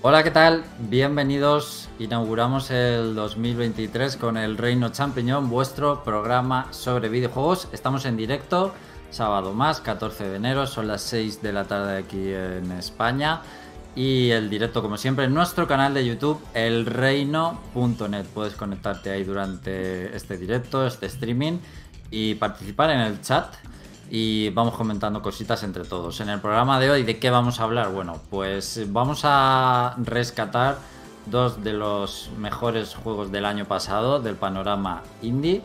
Hola, ¿qué tal? Bienvenidos. Inauguramos el 2023 con el Reino Champiñón, vuestro programa sobre videojuegos. Estamos en directo, sábado más, 14 de enero, son las 6 de la tarde aquí en España. Y el directo, como siempre, en nuestro canal de YouTube, elreino.net. Puedes conectarte ahí durante este directo, este streaming y participar en el chat y vamos comentando cositas entre todos. En el programa de hoy, ¿de qué vamos a hablar? Bueno, pues vamos a rescatar dos de los mejores juegos del año pasado del panorama indie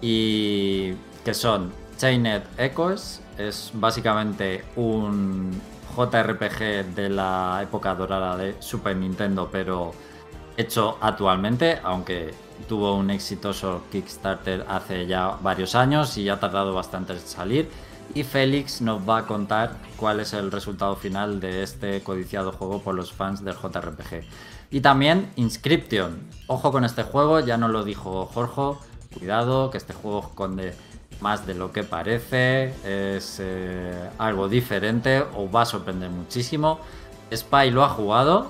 y que son Chained Echoes, es básicamente un JRPG de la época dorada de Super Nintendo, pero hecho actualmente, aunque tuvo un exitoso Kickstarter hace ya varios años y ha tardado bastante en salir. Y Félix nos va a contar cuál es el resultado final de este codiciado juego por los fans del JRPG. Y también Inscription. Ojo con este juego, ya nos lo dijo Jorge. Cuidado, que este juego esconde más de lo que parece. Es eh, algo diferente, o va a sorprender muchísimo. Spy lo ha jugado,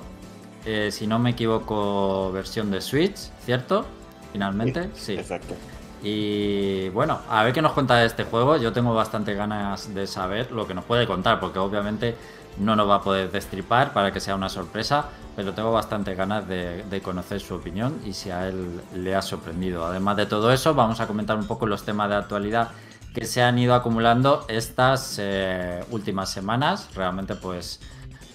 eh, si no me equivoco, versión de Switch, ¿cierto? Finalmente, sí. Exacto. Y bueno, a ver qué nos cuenta de este juego. Yo tengo bastante ganas de saber lo que nos puede contar, porque obviamente no nos va a poder destripar para que sea una sorpresa, pero tengo bastante ganas de, conocer su opinión y si a él le ha sorprendido. Además de todo eso, vamos a comentar un poco los temas de actualidad que se han ido acumulando estas eh, últimas semanas. Realmente pues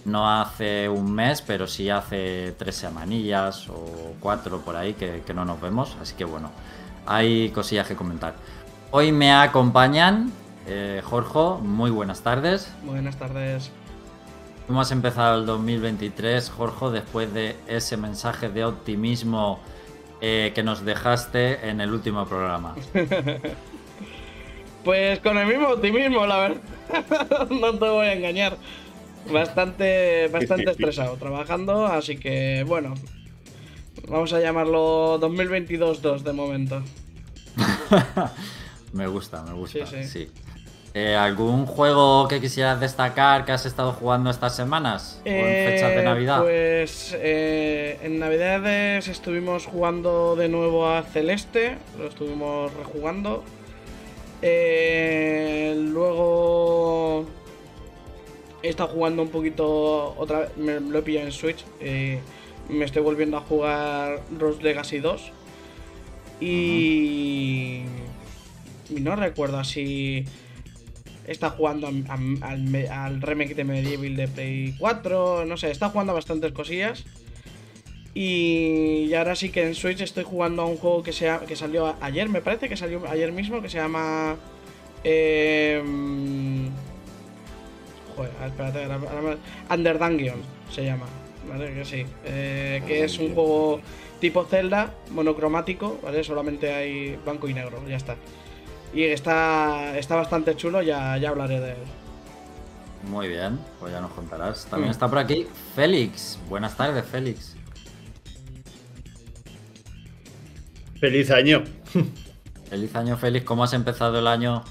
no hace un mes, pero sí hace tres semanillas o cuatro por ahí que, no nos vemos. Así que bueno, hay cosillas que comentar. Hoy me acompañan eh, Jorge, muy buenas tardes. Buenas tardes. ¿Cómo has empezado el 2023, Jorge, después de ese mensaje de optimismo eh, que nos dejaste en el último programa? pues con el mismo optimismo, la verdad. no te voy a engañar bastante, bastante estresado trabajando, así que bueno, vamos a llamarlo 2022-2 de momento. me gusta, me gusta, sí. Eh, ¿Algún juego que quisieras destacar que has estado jugando estas semanas? ¿O en fechas de eh, Navidad? Pues eh, en Navidades estuvimos jugando de nuevo a Celeste, lo estuvimos rejugando. luego he estado jugando un poquito otra vez, me lo he pillado en Switch. Eh, me estoy volviendo a jugar Rose Legacy 2. Y. no recuerdo si. Está jugando al, remake de Medieval de Play 4. No sé, está jugando a bastantes cosillas. Y, ahora sí que en Switch estoy jugando a un juego que, se que salió ayer, me parece que salió ayer mismo, que se llama. Eh, Joder, espérate, Under Dungeon se llama, ¿vale? Que sí. Eh, que es un juego tipo Zelda, monocromático, ¿vale? Solamente hay blanco y negro, ya está. Y está, está bastante chulo, ya, ya hablaré de él. Muy bien, pues ya nos contarás. También mm. está por aquí Félix. Buenas tardes, Félix. Feliz año. Feliz año, Félix. ¿Cómo has empezado el año?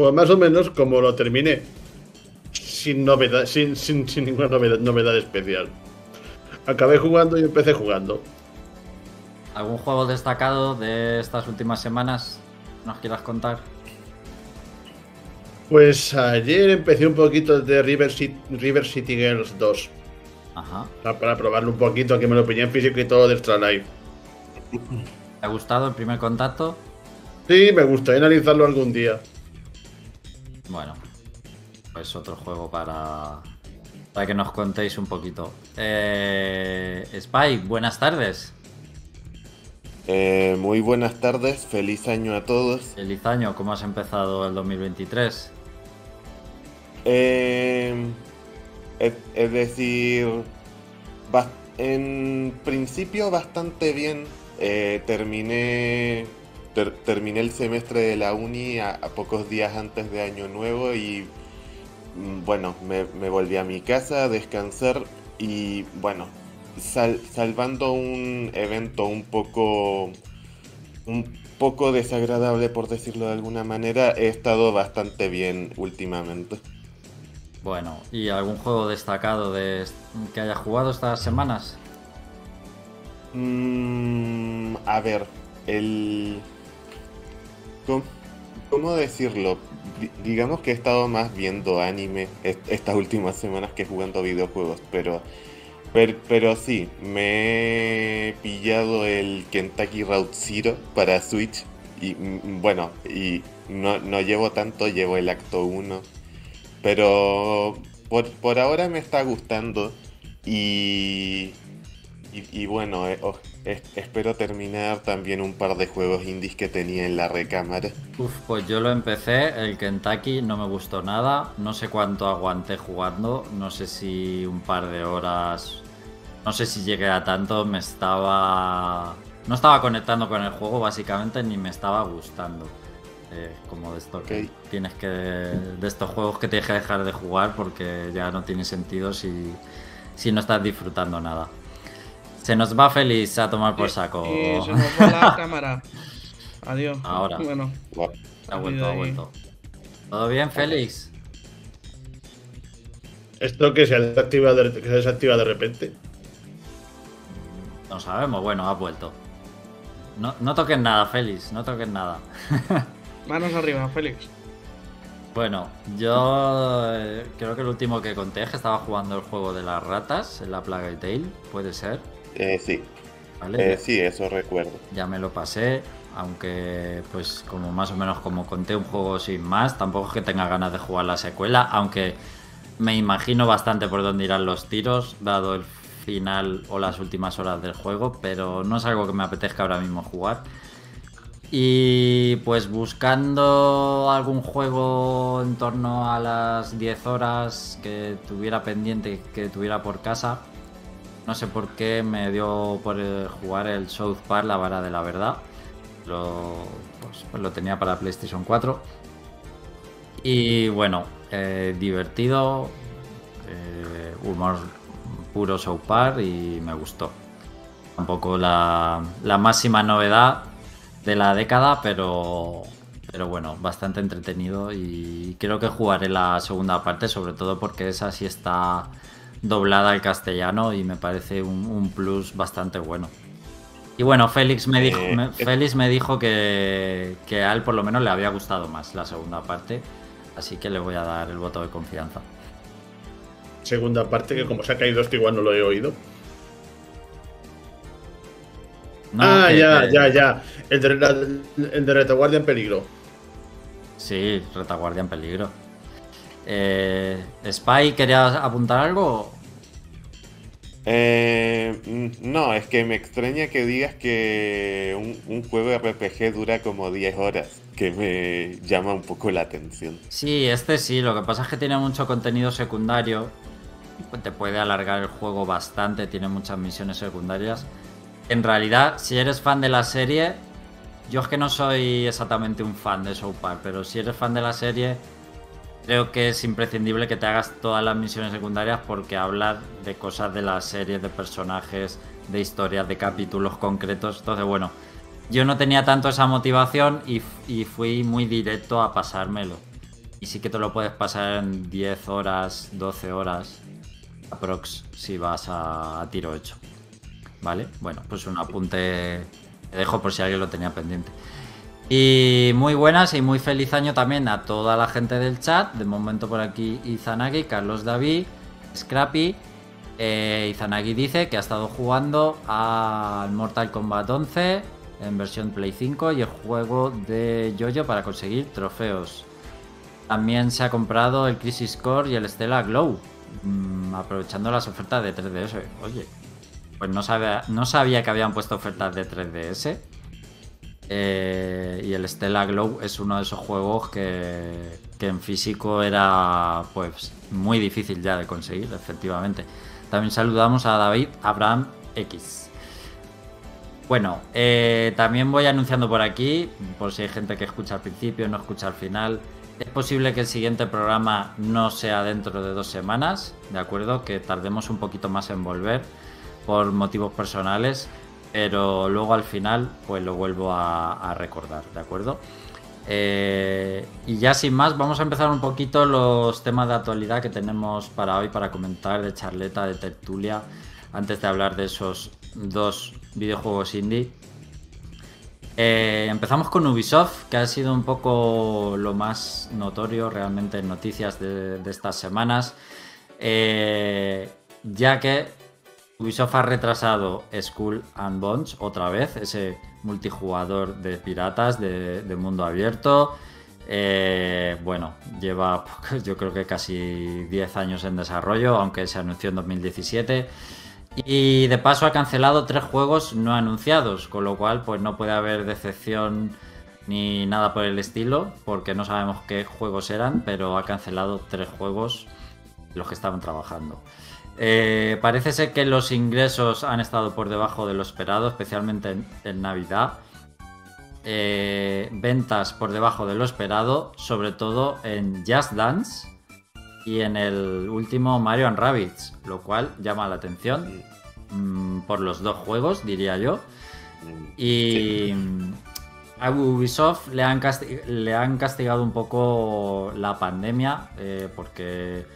Pues más o menos como lo terminé. Sin novedad, sin, sin, ninguna novedad, especial. Acabé jugando y empecé jugando. ¿Algún juego destacado de estas últimas semanas nos quieras contar? Pues ayer empecé un poquito de River City, River City Girls 2. Ajá. Para, probarlo un poquito, que me lo pillé en físico y todo de Extra Life. ¿Te ha gustado el primer contacto? Sí, me gustaría analizarlo algún día. Bueno, pues otro juego para, para que nos contéis un poquito. Eh, Spy, buenas tardes. Eh, muy buenas tardes, feliz año a todos. Feliz año, ¿cómo has empezado el 2023? Eh, es, decir, en principio bastante bien. terminé terminé el semestre de la uni a, pocos días antes de Año Nuevo y mm, bueno, me, volví a mi casa a descansar y bueno, salvando un evento un poco un poco desagradable por decirlo de alguna manera, he estado bastante bien últimamente. Bueno, ¿y algún juego destacado de que haya jugado estas semanas? Mm, a ver, el... ¿Cómo, decirlo? digamos que he estado más viendo anime estas últimas semanas que jugando videojuegos, pero, pero, sí, me he pillado el Kentucky Route Zero para Switch y mm, bueno, y no, no llevo tanto, llevo el acto 1, pero por, por ahora me está gustando y y, bueno, eh, oh, espero terminar también un par de juegos indies que tenía en la recámara. Uf, pues yo lo empecé, el Kentucky no me gustó nada, no sé cuánto aguanté jugando, no sé si un par de horas, no sé si llegué a tanto, me estaba... No estaba conectando con el juego básicamente ni me estaba gustando. Eh, como de esto que tienes que... De estos juegos que tienes que dejar de jugar porque ya no tiene sentido si, si no estás disfrutando nada. Se nos va feliz a tomar por saco. se nos va la cámara. Adiós. Ahora. Bueno. Ha vuelto, ha vuelto. ¿Todo bien, Félix? ¿Esto que se desactiva de, que se desactiva de repente? No sabemos, bueno, ha vuelto. No, no toques nada, Félix, no toques nada. Manos arriba, Félix. Bueno, yo eh, creo que el último que conté es que estaba jugando el juego de las ratas en la Plaga y Tail, puede ser. Eh, sí. ¿Vale? Eh, sí, eso recuerdo. Ya me lo pasé, aunque pues como más o menos como conté un juego sin más, tampoco es que tenga ganas de jugar la secuela, aunque me imagino bastante por dónde irán los tiros, dado el final o las últimas horas del juego, pero no es algo que me apetezca ahora mismo jugar. Y pues buscando algún juego en torno a las 10 horas que tuviera pendiente, que tuviera por casa, no sé por qué me dio por eh, jugar el South Park, la vara de la verdad. Lo, pues, pues lo tenía para PlayStation 4. Y bueno, eh, divertido, eh, humor puro South Park y me gustó. Tampoco la, la máxima novedad de la década, pero, pero bueno, bastante entretenido y creo que jugaré la segunda parte, sobre todo porque esa sí está doblada al castellano y me parece un, plus bastante bueno. Y bueno, Félix me dijo, eh, Félix me dijo que, a él por lo menos le había gustado más la segunda parte, así que le voy a dar el voto de confianza. Segunda parte que como se ha caído esto igual no lo he oído. ah, ya, ya, ya. El de, el de retaguardia en peligro. Sí, retaguardia en peligro. Eh, ¿Spy querías apuntar algo? Eh, mm, no, es que me extraña que digas que un, juego de RPG dura como 10 horas, que me llama un poco la atención. Sí, este sí, lo que pasa es que tiene mucho contenido secundario, te puede alargar el juego bastante, tiene muchas misiones secundarias. En realidad, si eres fan de la serie, yo es que no soy exactamente un fan de South Park, pero si eres fan de la serie, creo que es imprescindible que te hagas todas las misiones secundarias porque hablar de cosas de la serie, de personajes, de historias, de capítulos concretos. Entonces, bueno, yo no tenía tanto esa motivación y, fui muy directo a pasármelo. Y sí que te lo puedes pasar en 10 horas, 12 horas, aprox, si vas a, a tiro hecho. ¿Vale? Bueno, pues un apunte que dejo por si alguien lo tenía pendiente. Y muy buenas y muy feliz año también a toda la gente del chat. De momento por aquí Izanagi, Carlos David, Scrappy. Eh, Izanagi dice que ha estado jugando al Mortal Kombat 11 en versión Play 5 y el juego de Jojo para conseguir trofeos. También se ha comprado el Crisis Core y el Stella Glow, mm, aprovechando las ofertas de 3DS. Oye, pues no sabía, no sabía que habían puesto ofertas de 3DS. Eh, y el Stella Glow es uno de esos juegos que, en físico era pues muy difícil ya de conseguir, efectivamente. También saludamos a David Abraham X. Bueno, eh, también voy anunciando por aquí, por si hay gente que escucha al principio, no escucha al final. Es posible que el siguiente programa no sea dentro de dos semanas, ¿de acuerdo? Que tardemos un poquito más en volver por motivos personales pero luego al final pues lo vuelvo a, recordar, ¿de acuerdo? Eh, y ya sin más, vamos a empezar un poquito los temas de actualidad que tenemos para hoy, para comentar de charleta, de tertulia, antes de hablar de esos dos videojuegos indie. Eh, empezamos con Ubisoft, que ha sido un poco lo más notorio realmente en noticias de, estas semanas, eh, ya que Ubisoft ha retrasado Skull and Bones otra vez, ese multijugador de piratas de, mundo abierto. Eh, bueno, lleva yo creo que casi 10 años en desarrollo, aunque se anunció en 2017. Y de paso ha cancelado tres juegos no anunciados, con lo cual pues no puede haber decepción ni nada por el estilo, porque no sabemos qué juegos eran, pero ha cancelado tres juegos los que estaban trabajando. Eh, parece ser que los ingresos han estado por debajo de lo esperado, especialmente en, Navidad. Eh, ventas por debajo de lo esperado, sobre todo en Just Dance, y en el último Mario and Rabbids, lo cual llama la atención mm, por los dos juegos, diría yo. Y a Ubisoft le han, le han, castigado un poco la pandemia eh, porque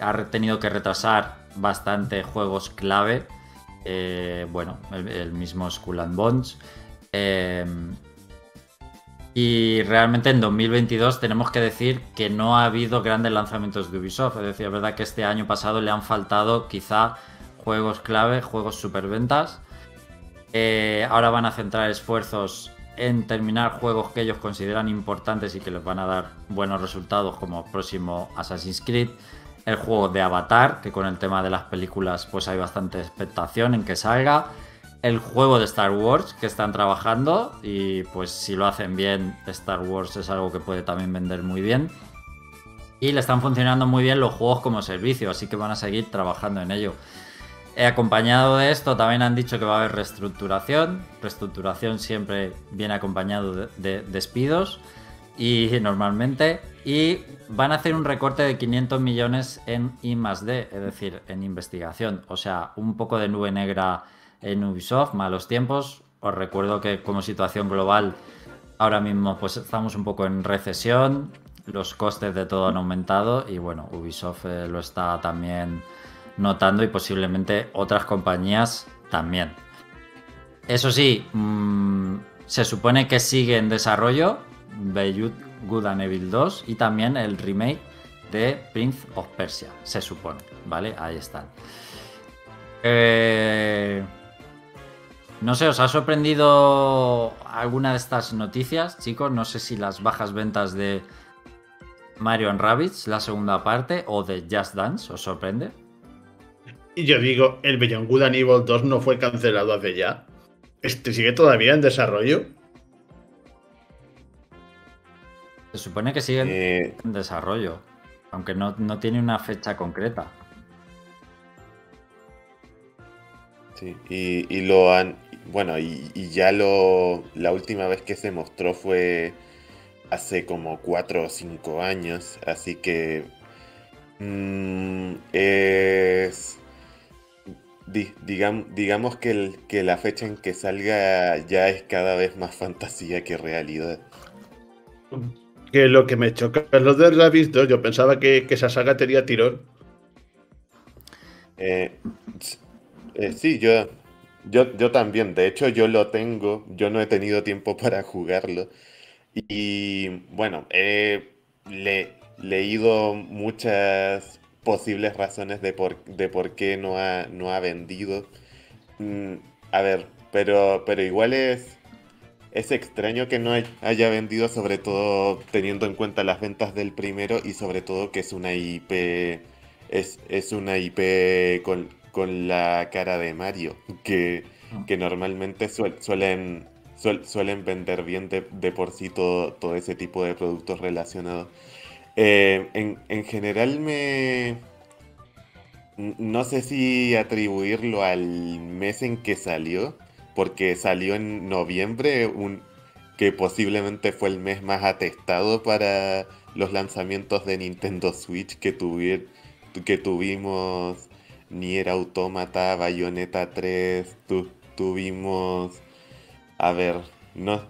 ha tenido que retrasar bastante juegos clave. Eh, bueno, el, mismo Skull and Bones. Eh, y realmente en 2022 tenemos que decir que no ha habido grandes lanzamientos de Ubisoft. Es decir, es verdad que este año pasado le han faltado quizá juegos clave, juegos superventas. Eh, ahora van a centrar esfuerzos en terminar juegos que ellos consideran importantes y que les van a dar buenos resultados, como próximo Assassin's Creed, el juego de Avatar, que con el tema de las películas pues hay bastante expectación en que salga. El juego de Star Wars que están trabajando y pues si lo hacen bien Star Wars es algo que puede también vender muy bien. Y le están funcionando muy bien los juegos como servicio así que van a seguir trabajando en ello. He acompañado de esto también han dicho que va a haber reestructuración. Reestructuración siempre viene acompañado de, despidos y normalmente y van a hacer un recorte de 500 millones en I +D, es decir, en investigación, o sea, un poco de nube negra en Ubisoft, malos tiempos. Os recuerdo que como situación global ahora mismo pues estamos un poco en recesión, los costes de todo han aumentado y bueno, Ubisoft eh, lo está también notando y posiblemente otras compañías también. Eso sí, mm, se supone que sigue en desarrollo Beyond Good and Evil 2 y también el remake de Prince of Persia, se supone, ¿vale? Ahí están. Eh, no sé, ¿os ha sorprendido alguna de estas noticias, chicos? No sé si las bajas ventas de Mario and Rabbids, la segunda parte, o de Just Dance, ¿os sorprende? Y yo digo, el Beyond Good and Evil 2 no fue cancelado hace ya. ¿Este sigue todavía en desarrollo? Se supone que sigue en eh. desarrollo, aunque no, no tiene una fecha concreta. Sí, y, lo han, bueno, y, ya lo, la última vez que se mostró fue hace como 4 o 5 años, así que mm, es, digamos que, que la fecha en que salga ya es cada vez más fantasía que realidad. Que lo que me choca es lo de visto yo pensaba que, que esa saga tenía tirón. Eh, eh, sí, yo, yo, yo también. De hecho, yo lo tengo. Yo no he tenido tiempo para jugarlo. Y bueno, he leído muchas posibles razones de por, de por qué no ha, no ha vendido. Mm, a ver, pero, pero igual es, es extraño que no haya vendido, sobre todo teniendo en cuenta las ventas del primero y sobre todo que es una IP. Es, es una IP con, con la cara de Mario, que, ah. normalmente suelen, suelen vender bien de, por sí todo, ese tipo de productos relacionados. Eh, en, general me... No sé si atribuirlo al mes en que salió, porque salió en noviembre, un, que posiblemente fue el mes más atestado para los lanzamientos de Nintendo Switch que, que tuvimos Nier Automata, Bayonetta 3, tuvimos, a ver, no,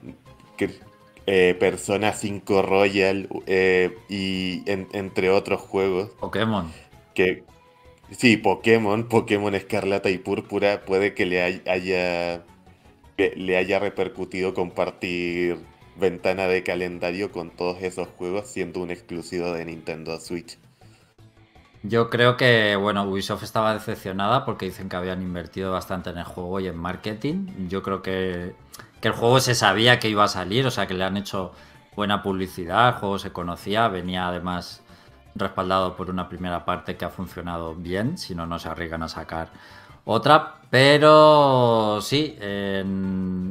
eh, Persona 5 Royal eh, y entre otros juegos. Pokémon. Que sí, Pokémon, Pokémon Escarlata y Púrpura puede que le haya le haya repercutido compartir ventana de calendario con todos esos juegos siendo un exclusivo de Nintendo Switch. Yo creo que, bueno, Ubisoft estaba decepcionada porque dicen que habían invertido bastante en el juego y en marketing. Yo creo que, que el juego se sabía que iba a salir, o sea que le han hecho buena publicidad, el juego se conocía, venía además respaldado por una primera parte que ha funcionado bien, si no, no se arriesgan a sacar otra. Pero sí,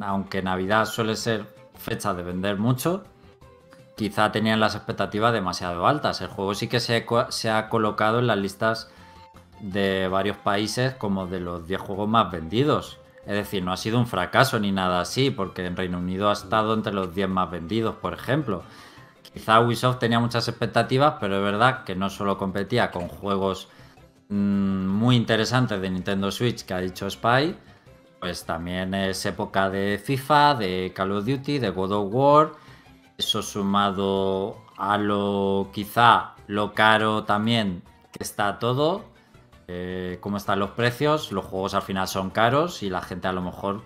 aunque Navidad suele ser fecha de vender mucho, quizá tenían las expectativas demasiado altas. El juego sí que se, se ha colocado en las listas de varios países como de los 10 juegos más vendidos. Es decir, no ha sido un fracaso ni nada así, porque en Reino Unido ha estado entre los 10 más vendidos, por ejemplo. Quizá Ubisoft tenía muchas expectativas, pero es verdad que no solo competía con juegos mm, muy interesantes de Nintendo Switch que ha dicho Spy, pues también es época de FIFA, de Call of Duty, de God of War. Eso sumado a lo quizá lo caro también que está todo, eh, cómo están los precios, los juegos al final son caros y la gente a lo mejor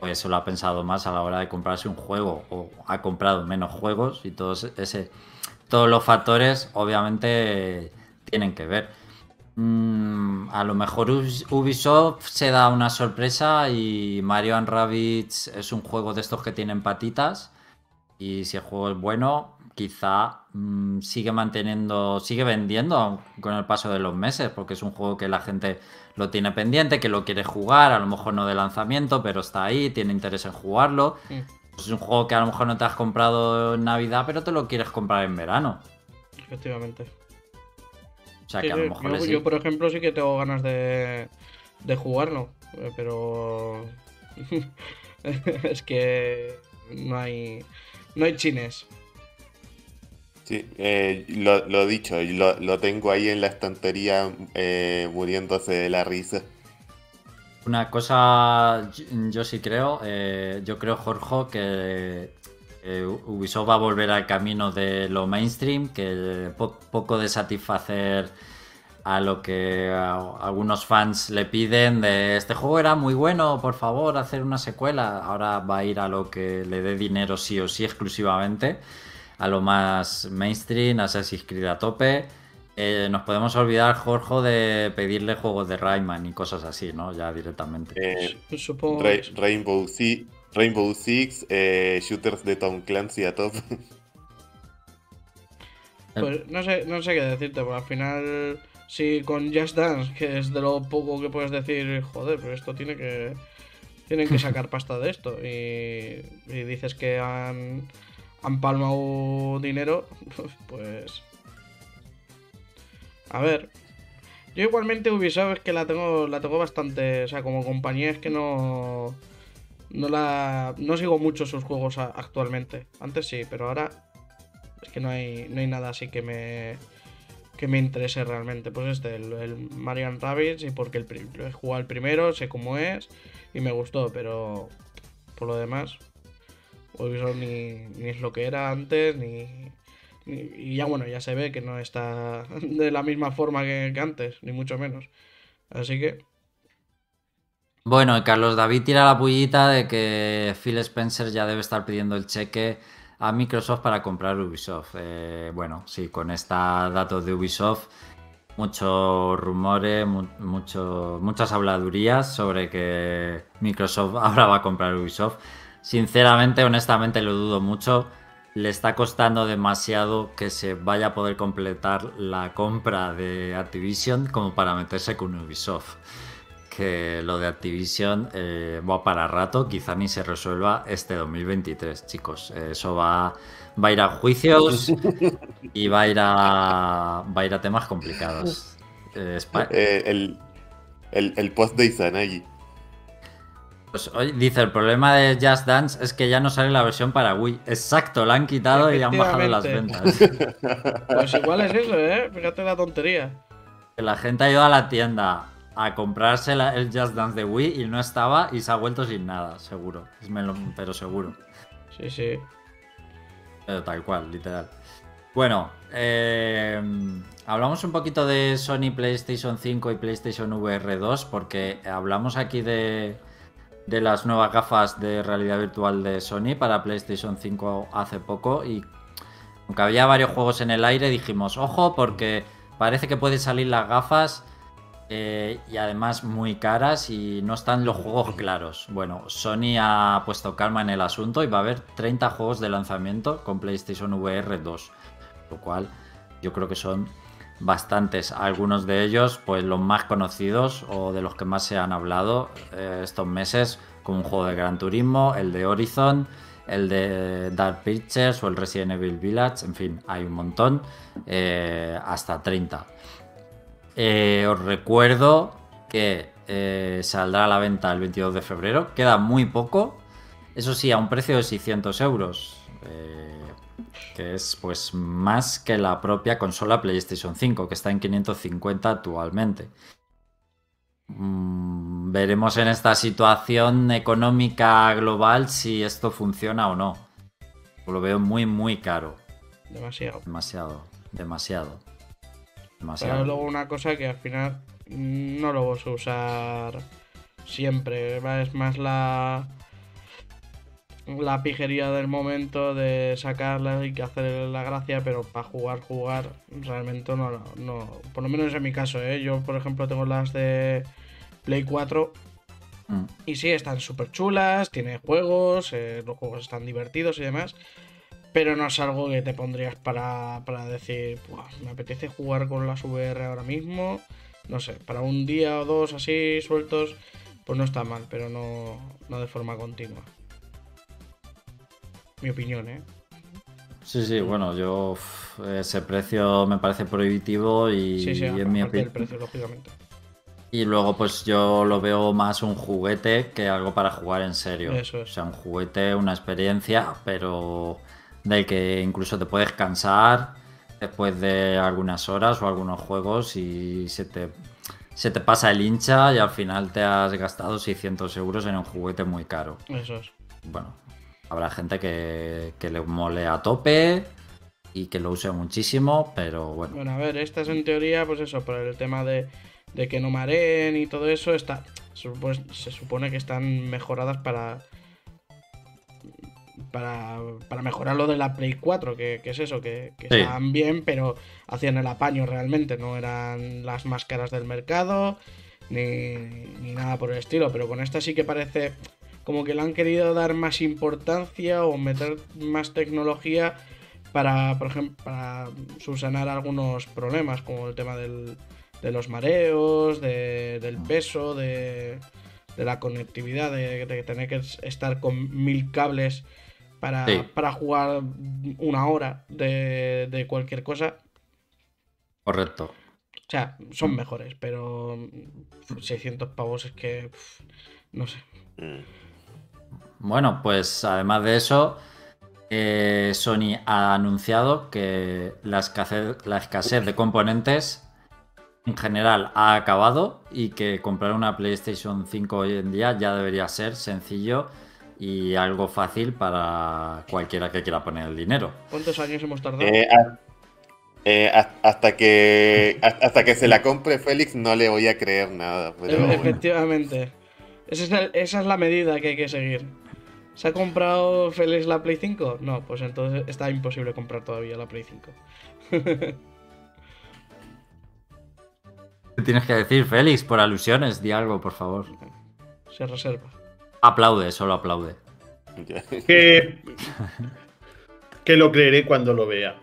pues se lo ha pensado más a la hora de comprarse un juego o ha comprado menos juegos y todos ese todos los factores obviamente tienen que ver. Mm, a lo mejor Ubisoft se da una sorpresa y Mario and Rabbids es un juego de estos que tienen patitas y si el juego es bueno quizá mm, sigue manteniendo, sigue vendiendo con el paso de los meses porque es un juego que la gente lo tiene pendiente, que lo quiere jugar, a lo mejor no de lanzamiento, pero está ahí, tiene interés en jugarlo. es un juego que a lo mejor no te has comprado en Navidad, pero te lo quieres comprar en verano. Efectivamente. O sea que a lo mejor yo, por ejemplo, sí que tengo ganas de, de jugarlo, eh, pero es que no hay no hay chines. Sí, eh, lo, lo, dicho, lo, lo, tengo ahí en la estantería eh, muriéndose de la risa. Una cosa, yo sí creo, eh, yo creo, Jorge, que Ubisoft va a volver al camino de lo mainstream, que poco de satisfacer a lo que algunos fans le piden de este juego era muy bueno, por favor, hacer una secuela. Ahora va a ir a lo que le dé dinero sí o sí exclusivamente a lo más mainstream, Assassin's Creed a tope. Eh, nos podemos olvidar, Jorge, de pedirle juegos de Rayman y cosas así, ¿no? Ya directamente. Eh, Rainbow, Six, Rainbow Six eh, shooters de Tom Clancy a top. Pues no sé, no sé qué decirte, porque al final, si con Just Dance, que es de lo poco que puedes decir, joder, pero esto tiene que. Tienen que sacar pasta de esto. y dices que han han palmado dinero, pues... A ver. Yo igualmente Ubisoft es que la tengo, la tengo bastante... O sea, como compañía es que no... No la... No sigo mucho sus juegos actualmente. Antes sí, pero ahora... Es que no hay, no hay nada así que me... Que me interese realmente. Pues este, el, el Marian Rabbids y porque el, he jugado el primero, sé cómo es y me gustó, pero... Por lo demás, Ubisoft ni, ni es lo que era antes, ni, Y ya bueno, ya se ve que no está de la misma forma que, antes, ni mucho menos. Así que... Bueno, Carlos David tira la pullita de que Phil Spencer ya debe estar pidiendo el cheque a Microsoft para comprar Ubisoft. Eh, bueno, sí, con esta datos de Ubisoft, muchos rumores, mucho, muchas habladurías sobre que Microsoft ahora va a comprar Ubisoft. Sinceramente, honestamente, lo dudo mucho. Le está costando demasiado que se vaya a poder completar la compra de Activision como para meterse con Ubisoft. Que lo de Activision eh, va para rato, quizá ni se resuelva este 2023, chicos. Eso va, va a ir a juicios y va a ir a, va a, ir a temas complicados. Eh, eh, el, el, el, post de Izanagi. Pues hoy dice, el problema de Just Dance es que ya no sale la versión para Wii. Exacto, la han quitado y han bajado las ventas. Pues igual es eso, ¿eh? Fíjate la tontería. Que la gente ha ido a la tienda a comprarse el Just Dance de Wii y no estaba y se ha vuelto sin nada, seguro. Pero seguro. Sí, sí. Pero tal cual, literal. Bueno, eh, hablamos un poquito de Sony PlayStation 5 y PlayStation VR 2 porque hablamos aquí de, de las nuevas gafas de realidad virtual de Sony para PlayStation 5 hace poco y aunque había varios juegos en el aire dijimos, ojo porque parece que pueden salir las gafas eh, y además muy caras y no están los juegos claros. Bueno, Sony ha puesto calma en el asunto y va a haber 30 juegos de lanzamiento con PlayStation VR 2, lo cual yo creo que son bastantes. Algunos de ellos, pues los más conocidos o de los que más se han hablado eh, estos meses, como un juego de Gran Turismo, el de Horizon, el de Dark Pictures o el Resident Evil Village, en fin, hay un montón, eh, hasta 30. Eh, os recuerdo que eh, saldrá a la venta el 22 de febrero. Queda muy poco. Eso sí, a un precio de 600 euros. eh, que es pues más que la propia consola PlayStation 5, que está en 550 actualmente. Mm, veremos en esta situación económica global si esto funciona o no. Lo veo muy, muy caro. Demasiado. Demasiado, demasiado. Pero luego una cosa que al final no lo vas a usar siempre. Es más la la pijería del momento de sacarla y que hacer la gracia, pero para jugar, jugar, realmente no, no. Por lo menos en mi caso, ¿eh? Yo, por ejemplo, tengo las de Play 4 Mm. y sí, están súper chulas, tiene juegos, eh, los juegos están divertidos y demás. Pero no es algo que te pondrías para, para decir, "Buah, me apetece jugar con las VR ahora mismo. No sé, para un día o dos así sueltos, pues no está mal, pero no, no de forma continua. Mi opinión, ¿eh? Sí, sí, bueno, yo ese precio me parece prohibitivo y, Sí, sí, y en mi aparte del opi- precio, lógicamente. y luego pues yo lo veo más un juguete que algo para jugar en serio. Eso es. O sea, un juguete, una experiencia, pero del que incluso te puedes cansar después de algunas horas o algunos juegos y se te, se te pasa el hincha y al final te has gastado 600 euros en un juguete muy caro. Eso es. bueno, habrá gente que, que le mole a tope y que lo use muchísimo, pero bueno, Bueno, a ver, estas en teoría, pues eso, por el tema de, de que no mareen y todo eso, está, se, supone, se supone que están mejoradas para, para, para mejorar lo de la Play 4, que, que es eso, que, que Sí. estaban bien, pero hacían el apaño realmente, no eran las más caras del mercado, ni, ni nada por el estilo, pero con esta sí que parece como que le han querido dar más importancia o meter más tecnología para, por ejemplo, para subsanar algunos problemas, como el tema del, de los mareos, de- del peso, de, de la conectividad, de, de tener que estar con mil cables para, Sí. para jugar una hora de, de cualquier cosa. correcto. O sea, son mejores, pero 600 pavos es que, pf, no sé. Mm. Bueno, pues además de eso, eh, Sony ha anunciado que la escasez, la escasez de componentes en general ha acabado y que comprar una PlayStation 5 hoy en día ya debería ser sencillo y algo fácil para cualquiera que quiera poner el dinero. ¿Cuántos años hemos tardado? Eh, a- eh, has- hasta que hasta que se la compre Félix no le voy a creer nada. Pero E- bueno. Efectivamente. Esa es, el- esa es la medida que hay que seguir. ¿Se ha comprado Félix la Play 5? No, pues entonces está imposible comprar todavía la Play 5. ¿Qué tienes que decir, Félix? Por alusiones, di algo, por favor. Se reserva. Aplaude, solo aplaude. Que, que lo creeré cuando lo vea.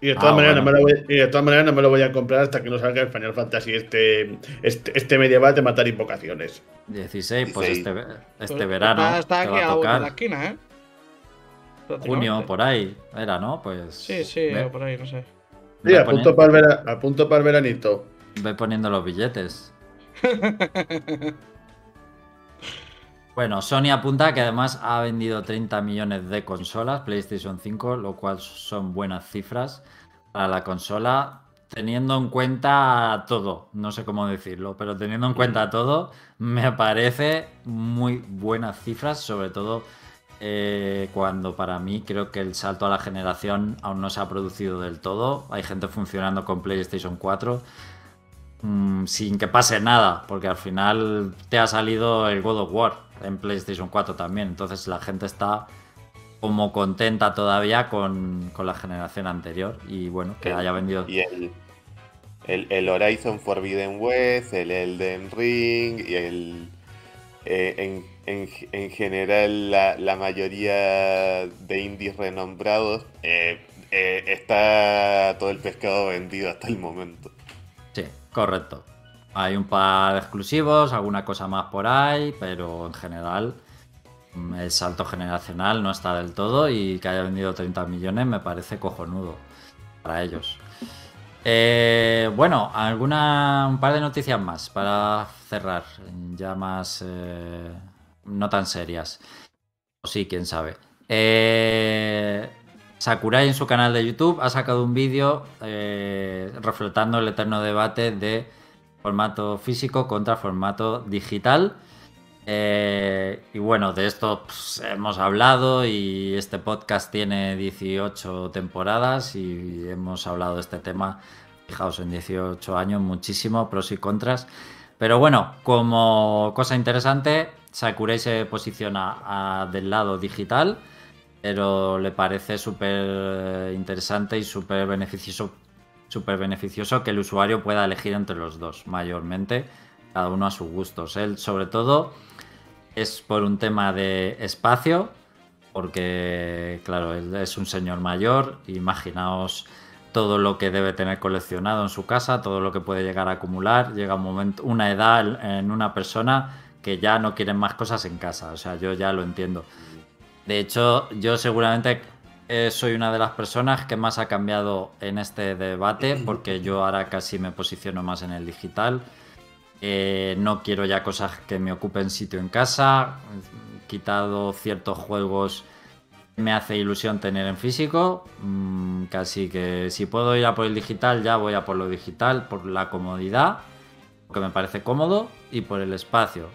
Y de todas, Ah, maneras, bueno. no me lo voy, y de todas maneras no me lo voy a comprar hasta que no salga el Final Fantasy este, este, este medieval de matar invocaciones. 16, pues 16. este, ve- este Pues verano Está, aquí va a a la tocar. esquina, ¿eh? Junio, por ahí. Era, ¿no? Pues. Sí, sí, ve, o por ahí, no sé. Sí, a punto, para el vera- a punto para el veranito. ve poniendo los billetes. Bueno, Sony apunta que además ha vendido 30 millones de consolas PlayStation 5, lo cual son buenas cifras para la consola, teniendo en cuenta todo, no sé cómo decirlo, pero teniendo en cuenta todo, me parece muy buenas cifras, sobre todo eh, cuando para mí creo que el salto a la generación aún no se ha producido del todo. Hay gente funcionando con PlayStation 4 mm, sin que pase nada, porque al final te ha salido el God of War en PlayStation 4 también, entonces la gente está como contenta todavía con, con la generación anterior y bueno, que El- haya vendido... Y el, el, el Horizon Forbidden West, el Elden Ring y el. eh, en, en, en general, la, la mayoría de indies renombrados eh, eh, está todo el pescado vendido hasta el momento. Correcto. Hay un par de exclusivos, alguna cosa más por ahí, pero en general mm, el salto generacional no está del todo y que haya vendido 30 millones me parece cojonudo para ellos. Eh, bueno, alguna un par de noticias más para cerrar, ya más eh, no tan serias. O sí, quién sabe. Eh, Sakurai en su canal de YouTube ha sacado un vídeo eh, el eterno debate de formato físico contra formato digital. Eh, y bueno, de esto pues, hemos hablado y este podcast tiene 18 temporadas y hemos hablado de este tema, fijaos, en 18 años, muchísimo, pros y contras. Pero bueno, como cosa interesante, Sakurai se posiciona del lado digital, pero le parece súper interesante y súper beneficioso, súper beneficioso que el usuario pueda elegir entre los dos, mayormente, cada uno a sus gustos. Él, sobre todo, es por un tema de espacio, porque, claro, él es un señor mayor, imaginaos todo lo que debe tener coleccionado en su casa, todo lo que puede llegar a acumular, llega un momento, una edad en una persona que ya no quieren más cosas en casa, o sea, yo ya lo entiendo. De hecho, yo seguramente eh, soy una de las personas que más ha cambiado en este debate, porque yo ahora casi me posiciono más en el digital. Eh, no quiero ya cosas que me ocupen sitio en casa. He quitado ciertos juegos que me hace ilusión tener en físico. Mm, casi que si puedo ir a por el digital, ya voy a por lo digital, por la comodidad, porque me parece cómodo, y por el espacio,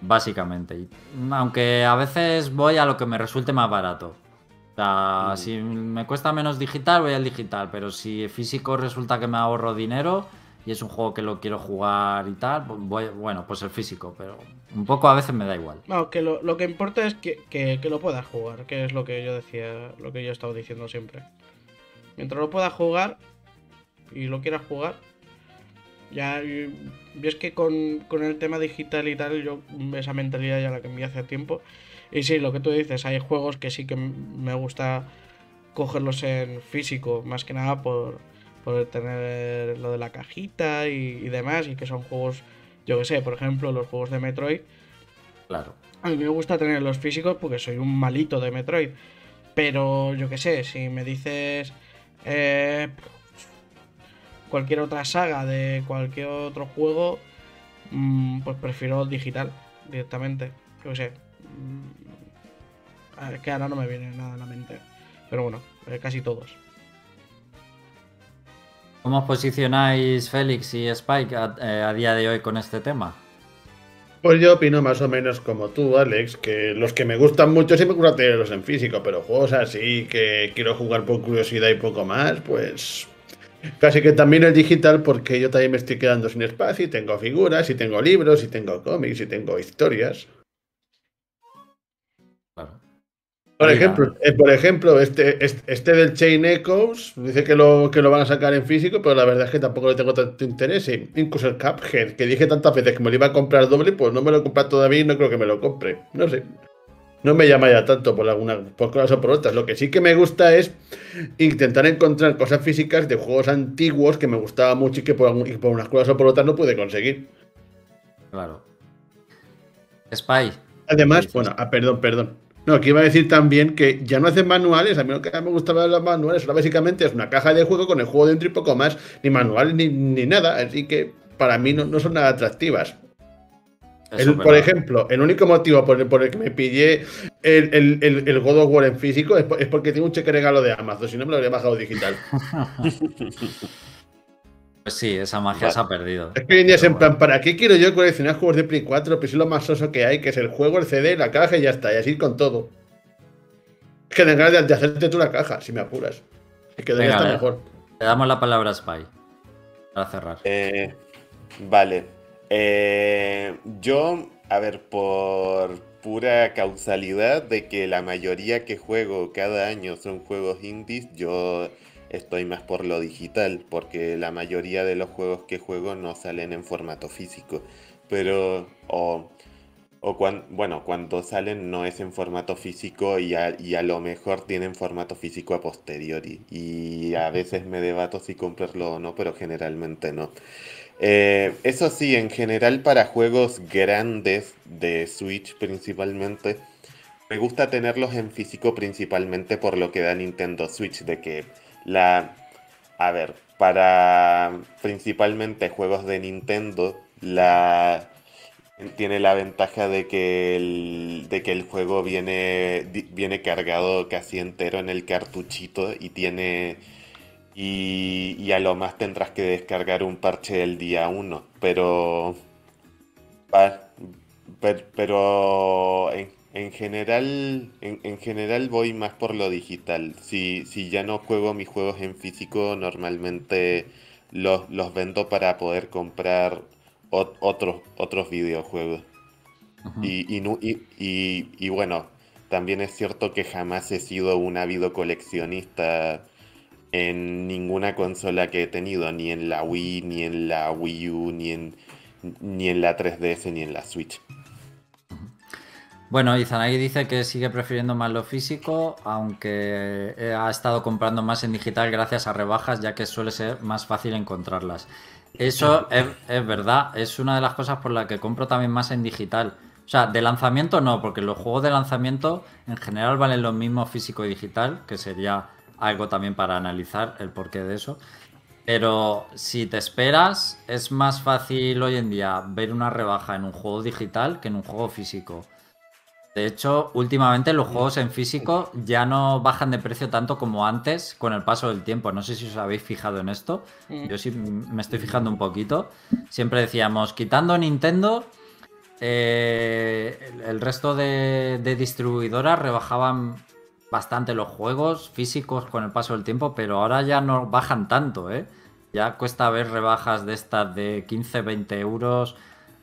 básicamente. Y, mm, aunque a veces voy a lo que me resulte más barato. O sea, Mm. si me cuesta menos digital, voy al digital, pero si físico resulta que me ahorro dinero y es un juego que lo quiero jugar y tal, pues voy, bueno, pues el físico, pero un poco a veces me da igual. No, que lo, lo que importa es que, que- que lo puedas jugar, que es lo que yo decía, lo que yo he estado diciendo siempre. Mientras lo puedas jugar y lo quieras jugar, ya. Y- y es que con, con el tema digital y tal, yo esa mentalidad ya la cambié hace tiempo. Y sí, lo que tú dices, hay juegos que sí que me gusta cogerlos en físico, más que nada por, por tener lo de la cajita y, y demás, y que son juegos, yo que sé, por ejemplo, los juegos de Metroid. Claro. A mí me gusta tener los físicos porque soy un malito de Metroid. Pero yo qué sé, si me dices eh, cualquier otra saga de cualquier otro juego, mm, pues prefiero digital directamente. Yo qué sé. Mm, es que ahora no me viene nada a la mente. Pero bueno, eh, casi todos. ¿Cómo os posicionáis Félix y Spike a, eh, a día de hoy con este tema? Pues yo opino más o menos como tú, Alex, que los que me gustan mucho me gusta tenerlos en físico, pero juegos así que quiero jugar por curiosidad y poco más, pues casi que también el digital porque yo también me estoy quedando sin espacio y tengo figuras y tengo libros y tengo cómics y tengo historias. Claro. Por ejemplo, eh, por ejemplo, este, este, este del Chain Echoes dice que lo, que lo van a sacar en físico, pero la verdad es que tampoco le tengo tanto interés. Y incluso el Cuphead, que dije tantas veces que me lo iba a comprar doble, pues no me lo he comprado todavía y no creo que me lo compre. No sé. No me llama ya tanto por alguna por cosas o por otras. Lo que sí que me gusta es intentar encontrar cosas físicas de juegos antiguos que me gustaba mucho y que por, y por unas cosas o por otras no pude conseguir. Claro. Spy. Además, bueno, ah, perdón, perdón. No, que iba a decir también que ya no hacen manuales. A mí lo que me gustaba de los manuales ahora básicamente es una caja de juego con el juego dentro y poco más. Ni manual ni, ni nada. Así que para mí no, no son nada atractivas. Es El- por ejemplo, el único motivo por el, por el que me pillé el, el- el- el God of War en físico es, por- es porque tengo un cheque regalo de Amazon. Si no, me lo habría bajado digital. Pues sí, esa magia Vale. se ha perdido. Es que hoy en día es en Pero bueno. plan, ¿para qué quiero yo coleccionar juegos de Play 4? Pues es lo más soso que hay, que es el juego, el CD, la caja y ya está. Y así con todo. que den ganas de, hacerte tú la caja, si me apuras. Que mejor. Le damos la palabra a Spy. Para cerrar. Eh, vale. Eh, yo, a ver, por pura causalidad de que la mayoría que juego cada año son juegos indies, yo estoy más por lo digital, porque la mayoría de los juegos que juego no salen en formato físico. Pero, o, o cuan- bueno, cuando salen no es en formato físico y a, y a lo mejor tienen formato físico a posteriori. Y a veces me debato si comprarlo o no, pero generalmente no. Eh, eso sí, en general para juegos grandes de Switch principalmente, me gusta tenerlos en físico principalmente por lo que da Nintendo Switch, de que la... A ver, para principalmente juegos de Nintendo, la... Tiene la ventaja de que el, de que el juego viene, viene cargado casi entero en el cartuchito y tiene y, a lo más tendrás que descargar un parche el día 1, pero, pero en, en general, en, en general voy más por lo digital. Si, si ya no juego mis juegos en físico, normalmente los, los vendo para poder comprar ot- otros, otros videojuegos. Y bueno, también es cierto que jamás he sido un ávido coleccionista en ninguna consola que he tenido, ni en la Wii, ni en la Wii U, ni en, ni en la 3DS, ni en la Switch. Bueno, Izanagi dice que sigue prefiriendo más lo físico, aunque eh, ha estado comprando más en digital gracias a rebajas, ya que suele ser más fácil encontrarlas. Eso es, verdad, es una de las cosas por las que compro también más en digital. O sea, de lanzamiento no, porque los juegos de lanzamiento en general valen lo mismo físico y digital, que sería algo también para analizar el porqué de eso. Pero si te esperas, es más fácil hoy en día ver una rebaja en un juego digital que en un juego físico. De hecho, últimamente los juegos en físico ya no bajan de precio tanto como antes con el paso del tiempo. No sé si os habéis fijado en esto. Mm. Yo sí me estoy fijando un poquito. Siempre decíamos, quitando Nintendo, eh, el- el resto de, de distribuidoras rebajaban bastante los juegos físicos con el paso del tiempo, pero ahora ya no bajan tanto, ¿eh? Ya cuesta ver rebajas de estas de 15, 20 euros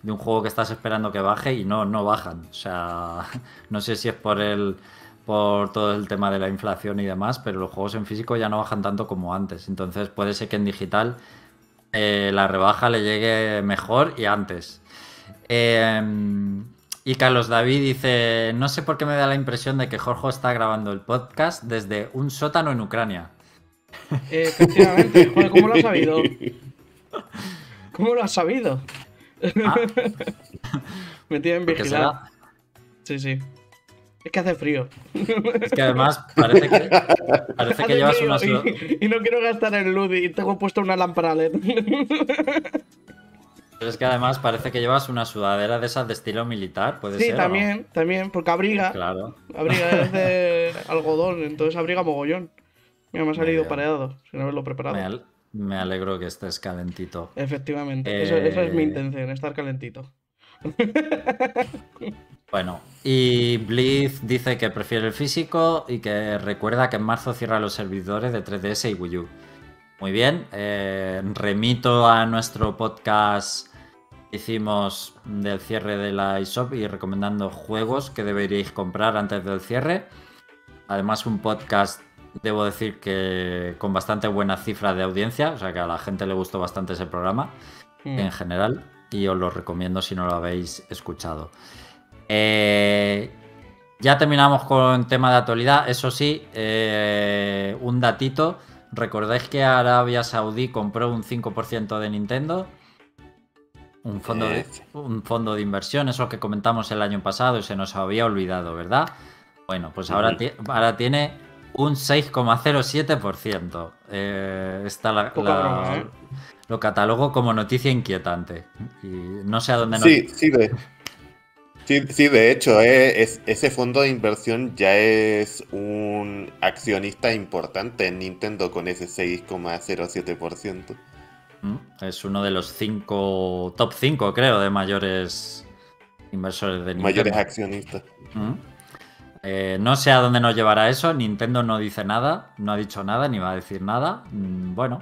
de un juego que estás esperando que baje y no, no bajan. O sea, no sé si es por el por todo el tema de la inflación y demás, pero los juegos en físico ya no bajan tanto como antes. Entonces puede ser que en digital eh, la rebaja le llegue mejor y antes. Eh, y Carlos David dice, no sé por qué me da la impresión de que Jorge está grabando el podcast desde un sótano en Ucrania. Eh, efectivamente, joder, ¿cómo lo has sabido? ¿Cómo lo has sabido? Ah, Me tienen vigilado. Sí, sí. Es que hace frío. Es que además parece que, parece que llevas frío una suda- y, y no quiero gastar en luz y tengo puesto una lámpara LED. Pero es que además parece que llevas una sudadera de esas de estilo militar, puede sí, ser. ¿o no? también, también, porque abriga. Claro. Abriga es de algodón, entonces abriga mogollón. Mira, me ha salido pareado, sin haberlo preparado. Me, al- me alegro que estés calentito. Efectivamente, Eh, eso, esa es mi intención, estar calentito. Bueno, y Blitz dice que prefiere el físico y que recuerda que en marzo cierra los servidores de 3DS y Wii U. Muy bien, eh, remito a nuestro podcast que hicimos del cierre de la eShop y recomendando juegos que deberíais comprar antes del cierre. Además, un podcast, debo decir que con bastante buena cifra de audiencia, o sea que a la gente le gustó bastante ese programa Mm. en general y os lo recomiendo si no lo habéis escuchado. Eh, ya terminamos con tema de actualidad. Eso sí, eh, un datito. ¿Recordáis que Arabia Saudí compró un 5% de Nintendo? Un fondo, de, Eh, un fondo de inversión, eso que comentamos el año pasado y se nos había olvidado, ¿verdad? Bueno, pues ahora, ahora tiene un 6,07%. Eh, está la, Poca la- broma, ¿eh? lo catalogo como noticia inquietante. Y no sé a dónde nos... Sí, sí, de, sí, sí, de hecho, eh, es- ese fondo de inversión ya es un accionista importante en Nintendo con ese 6,07%. Mm, Es uno de los cinco, top 5 creo, de mayores inversores de Nintendo. Mayores accionistas. Mm. Eh, no sé a dónde nos llevará eso. Nintendo no dice nada, no ha dicho nada, ni va a decir nada. Mm, bueno,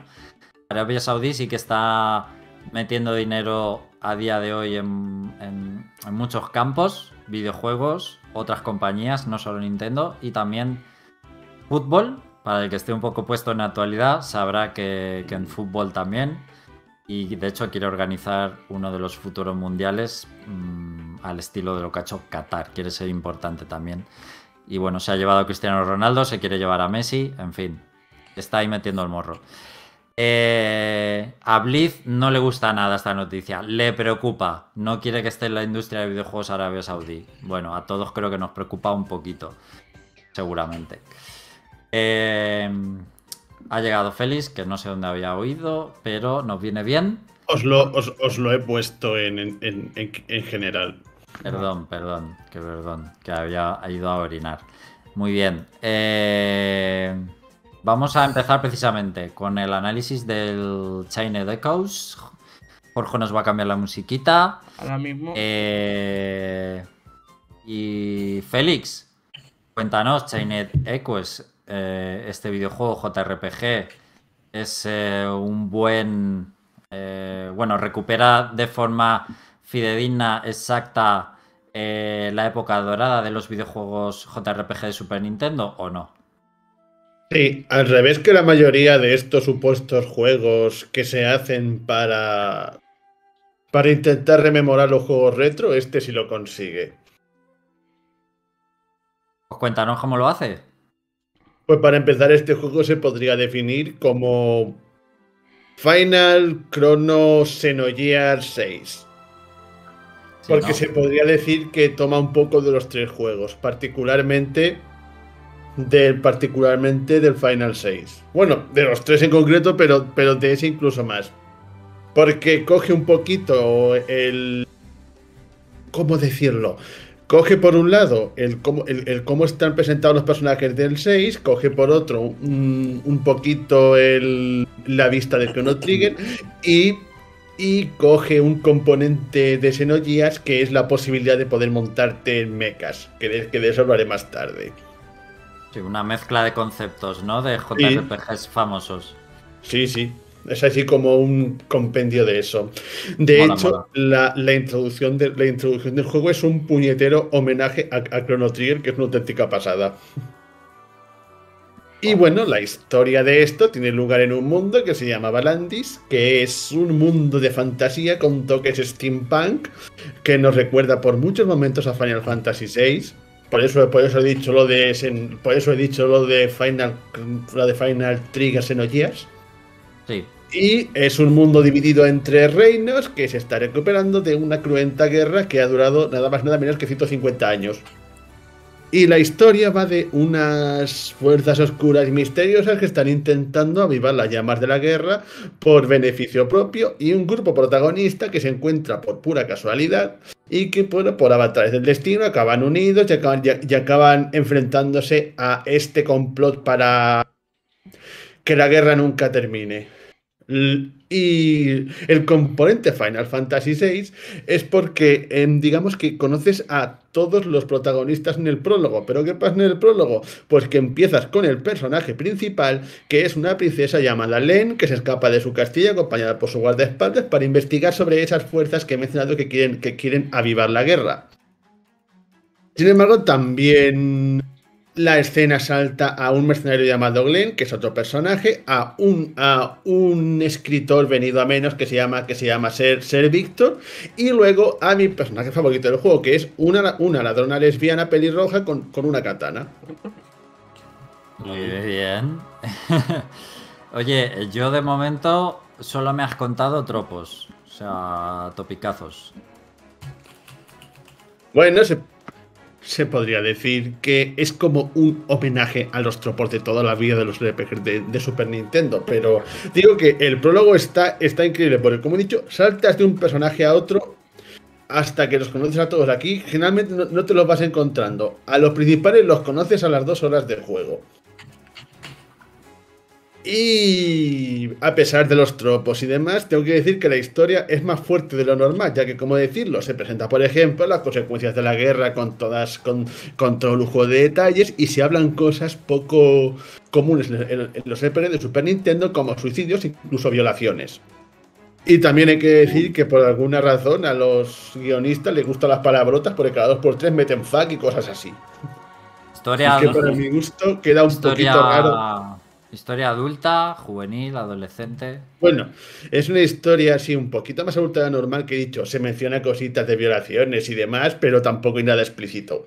Arabia Saudí sí que está metiendo dinero a día de hoy en, muchos campos, videojuegos, otras compañías, no solo Nintendo, y también fútbol. Para el que esté un poco puesto en la actualidad, sabrá que, en fútbol también. Y de hecho quiere organizar uno de los futuros mundiales mm, al estilo de lo que ha hecho Qatar. Quiere ser importante también. Y bueno, se ha llevado a Cristiano Ronaldo, se quiere llevar a Messi, en fin. Está ahí metiendo el morro. Eh, a Blitz no le gusta nada esta noticia, le preocupa, no quiere que esté en la industria de videojuegos Arabia Saudí. Bueno, a todos creo que nos preocupa un poquito, seguramente. Eh, ha llegado Félix, que no sé dónde había oído, pero nos viene bien. Os lo, os, lo he puesto en, general. Perdón, perdón, que perdón, que había ido a orinar. Muy bien. Eh, vamos a empezar precisamente con el análisis del China Echoes. Jorge nos va a cambiar la musiquita. Ahora mismo. Eh, y Félix, cuéntanos, Chained Echoes, eh, este videojuego JRPG es un buen... Bueno, recupera de forma fidedigna, exacta, la época dorada de los videojuegos JRPG de Super Nintendo o no? Sí, al revés que la mayoría de estos supuestos juegos que se hacen para, para intentar rememorar los juegos retro, este sí lo consigue. Pues cuéntanos cómo lo hace. Pues para empezar, este juego se podría definir como Final Chrono Xenogears 6. Porque se podría decir que toma un poco de los tres juegos, particularmente del, particularmente del Final 6. Bueno, de los tres en concreto, pero, pero de ese incluso más. Porque coge un poquito el... ¿Cómo decirlo? Coge por un lado el cómo, el, cómo están presentados los personajes del 6, coge por otro un, poquito el, la vista de Chrono Trigger y, y coge un componente de Xenogears que es la posibilidad de poder montarte en mechas, que de, que de eso hablaré más tarde. Sí, una mezcla de conceptos, ¿no? De JRPGs famosos. Sí, sí. Es así como un compendio de eso. De hecho, La, introducción de, la introducción del juego es un puñetero homenaje a, Chrono Trigger, que es una auténtica pasada. Y bueno, la historia de esto tiene lugar en un mundo que se llama Valandis, que es un mundo de fantasía con toques steampunk, que nos recuerda por muchos momentos a Final Fantasy VI. Por eso, por eso he dicho lo de por eso he dicho lo de Final, lo de Final Trigger Xenogears. Sí. Y es un mundo dividido entre reinos que se está recuperando de una cruenta guerra que ha durado nada más nada menos que 150 años. Y la historia va de unas fuerzas oscuras y misteriosas que están intentando avivar las llamas de la guerra por beneficio propio y un grupo protagonista que se encuentra por pura casualidad y que por avatares del destino acaban unidos y acaban, y acaban enfrentándose a este complot para que la guerra nunca termine. Y el componente Final Fantasy VI es porque, em, digamos que conoces a todos los protagonistas en el prólogo. ¿Pero qué pasa en el prólogo? Pues que empiezas con el personaje principal, que es una princesa llamada Len, que se escapa de su castillo acompañada por su guardaespaldas para investigar sobre esas fuerzas que he mencionado que quieren, que quieren avivar la guerra. Sin embargo, también la escena salta a un mercenario llamado Glenn, que es otro personaje, a un, a un escritor venido a menos que se llama, que se llama Ser, Ser Víctor, y luego a mi personaje favorito del juego, que es una, una ladrona lesbiana pelirroja con, con una katana. Muy bien. Oye, yo de momento solo me has contado tropos, o sea, topicazos. Bueno, se se podría decir que es como un homenaje a los tropos de toda la vida de los RPGs de, Super Nintendo. Pero digo que el prólogo está, está increíble, porque como he dicho, saltas de un personaje a otro hasta que los conoces a todos aquí. Generalmente no, te los vas encontrando. A los principales los conoces a las dos horas del juego. Y a pesar de los tropos y demás, tengo que decir que la historia es más fuerte de lo normal, ya que, como decirlo, se presenta, por ejemplo, las consecuencias de la guerra con todas, con, con todo lujo de detalles y se hablan cosas poco comunes en, los RPG de Super Nintendo, como suicidios, incluso violaciones. Y también hay que decir que por alguna razón a los guionistas les gustan las palabrotas porque cada dos por tres meten fuck y cosas así. Historia. que para mi gusto queda un poquito raro. Historia adulta, juvenil, adolescente. Bueno, es una historia así un poquito más adulta de normal que he dicho. Se menciona cositas de violaciones y demás, pero tampoco hay nada explícito.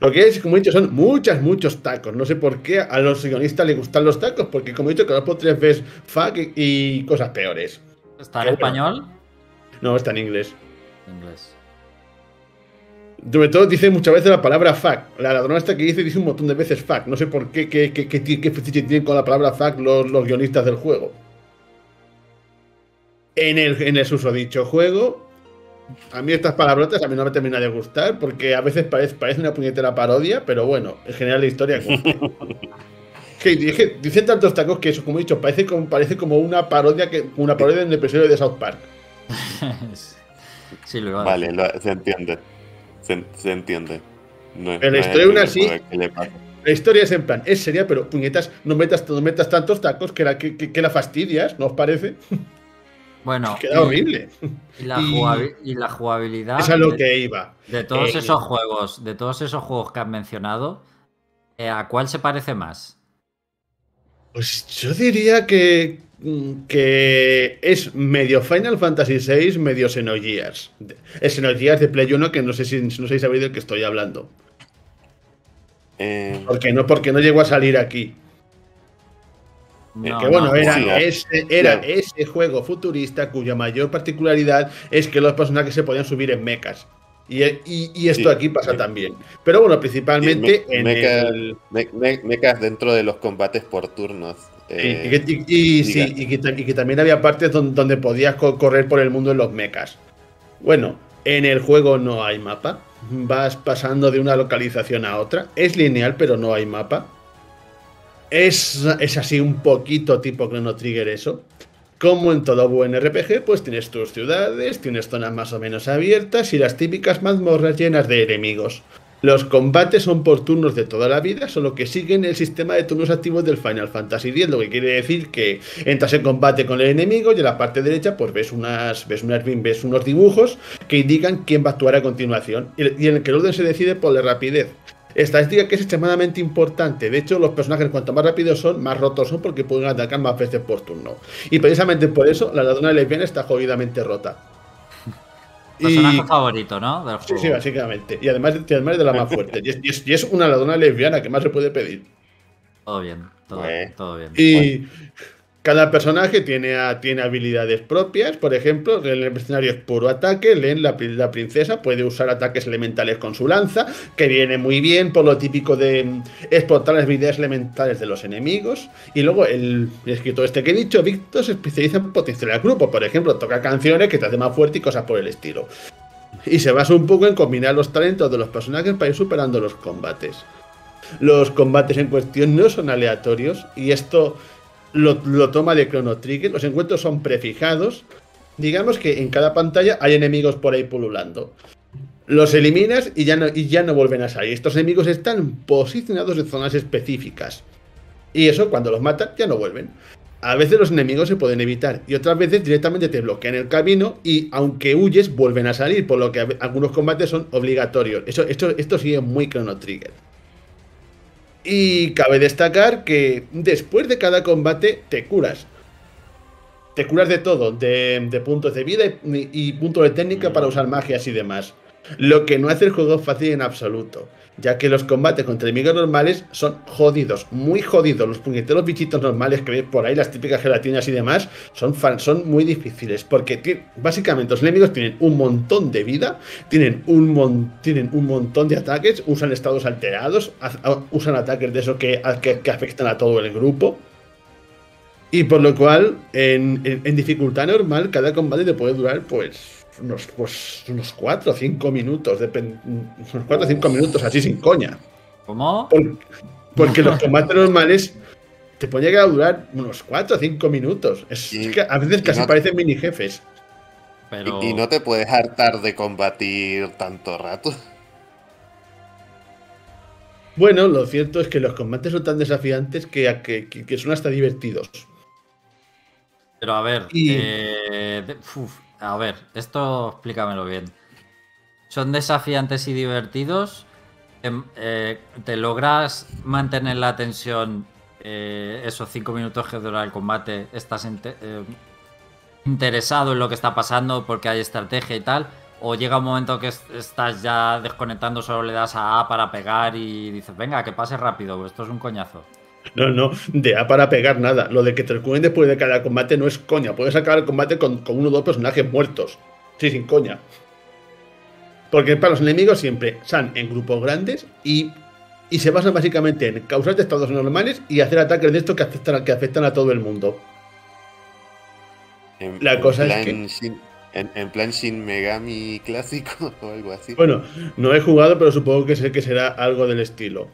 Lo que es, como he dicho, son muchas, muchos tacos. No sé por qué a los guionistas les gustan los tacos, porque como he dicho, cada por tres ves fuck y cosas peores. ¿Está en español? No, está en inglés. Inglés. Sobre todo dice muchas veces la palabra fuck. La ladrona esta que dice dice un montón de veces fuck. No sé por qué, qué, qué, qué, tienen con la palabra fuck los, los guionistas del juego. En el, en el susodicho juego, a mí estas palabrotas a mí no me termina de gustar porque a veces parece, parece una puñetera parodia, pero bueno, en general la historia que, dicen tantos tacos que eso, como he dicho, parece como, parece como una parodia que una parodia en el episodio de South Park. sí, lo Vale, se entiende. Se, entiende. pero la historia es así. La historia es en plan, es seria, pero puñetas, no metas, no metas tantos tacos que la, que, que, la fastidias, ¿no os parece? Bueno, queda horrible. Y la, y la, jugabilidad. Es a lo que iba. De todos eh, esos juegos, de todos esos juegos que has mencionado, eh, ¿a cuál se parece más? Pues yo diría que que es medio Final Fantasy VI, medio Xenogears. Es Xenogears de Play 1 que no sé si no sé si sabéis del que estoy hablando. Eh... Porque no, porque no llegó a salir aquí. que bueno, era, ese, era ese juego futurista cuya mayor particularidad es que los personajes se podían subir en mechas. Y, esto aquí pasa también. Pero bueno, principalmente en el... mechas dentro de los combates por turnos. Eh, y, que, también había partes donde, podías correr por el mundo en los mechas. Bueno, en el juego no hay mapa. Vas pasando de una localización a otra. Es lineal, pero no hay mapa. Es, es así un poquito tipo Chrono Trigger eso. Como en todo buen RPG, pues tienes tus ciudades, tienes zonas más o menos abiertas y las típicas mazmorras llenas de enemigos. Los combates son por turnos de toda la vida, solo que siguen el sistema de turnos activos del Final Fantasy X, lo que quiere decir que entras en combate con el enemigo y en la parte derecha pues ves unas ves unas ves unos dibujos que indican quién va a actuar a continuación y en el que el orden se decide por la rapidez. Estadística que es extremadamente importante. De hecho, los personajes cuanto más rápidos son, más rotos son porque pueden atacar más veces por turno. Y precisamente por eso la ladrona lesbiana está jodidamente rota. Personaje favorito, ¿no? Sí, sí, básicamente. Y además, además de la más fuerte. Y es, una ladrona lesbiana que más se puede pedir. Todo bien, todo, todo bien. Y cada personaje tiene, tiene habilidades propias. Por ejemplo, el escenario es puro ataque. Len, la, princesa, puede usar ataques elementales con su lanza, que viene muy bien por lo típico de mm, explotar las habilidades elementales de los enemigos. Y luego el escritor este que he dicho, Víctor, se especializa en potenciar el grupo. Por ejemplo, toca canciones que te hacen más fuerte y cosas por el estilo. Y se basa un poco en combinar los talentos de los personajes para ir superando los combates. Los combates en cuestión no son aleatorios y esto lo, toma de Chrono Trigger. Los encuentros son prefijados. Digamos que en cada pantalla hay enemigos por ahí pululando. Los eliminas y ya no, y ya no vuelven a salir. Estos enemigos están posicionados en zonas específicas. Y eso, cuando los matan, ya no vuelven. A veces los enemigos se pueden evitar y otras veces directamente te bloquean el camino y aunque huyes vuelven a salir, por lo que algunos combates son obligatorios. Eso, esto, esto es muy Chrono Trigger. Y cabe destacar que después de cada combate te curas. Te curas de todo, de, puntos de vida y, y puntos de técnica para usar magias y demás. Lo que no hace el juego fácil en absoluto ya que los combates contra enemigos normales son jodidos, muy jodidos. Los puñeteros bichitos normales que veis por ahí, las típicas gelatinas y demás, son, son muy difíciles, porque básicamente los enemigos tienen un montón de vida, tienen un, tienen un montón de ataques, usan estados alterados, usan ataques de esos que, que, afectan a todo el grupo. Y por lo cual, en, en dificultad normal, cada combate te puede durar, pues, unos, pues, unos 4 o 5 minutos, unos 4 o 5 minutos así sin coña. ¿Cómo? porque los combates normales te puede llegar a durar unos 4 o 5 minutos. Es, Y- es que a veces casi no- parecen mini jefes. Pero Y, y no te puedes hartar de combatir tanto rato. Bueno, lo cierto es que los combates son tan desafiantes que, que, son hasta divertidos. Pero a ver, Y- eh, uf, a ver, esto explícamelo bien. Son desafiantes y divertidos. em, eh, ¿Te logras mantener la tensión eh, esos cinco minutos que dura el combate? ¿Estás eh, interesado en lo que está pasando porque hay estrategia y tal? ¿O llega un momento que es- estás ya desconectando, solo le das a A para pegar y dices, venga, que pase rápido, esto es un coñazo? No, no, de A para pegar nada. Lo de que te recuerden después de cada combate no es coña. Puedes acabar el combate con, con uno o dos personajes muertos. Sí, sin coña. Porque para los enemigos siempre están en grupos grandes y, y se basan básicamente en causar estados normales y hacer ataques de estos que afectan, a- que afectan a todo el mundo. En, La cosa es que- Shin- en, en plan Shin Megami clásico o algo así. Bueno, no he jugado, pero supongo que sé que será algo del estilo.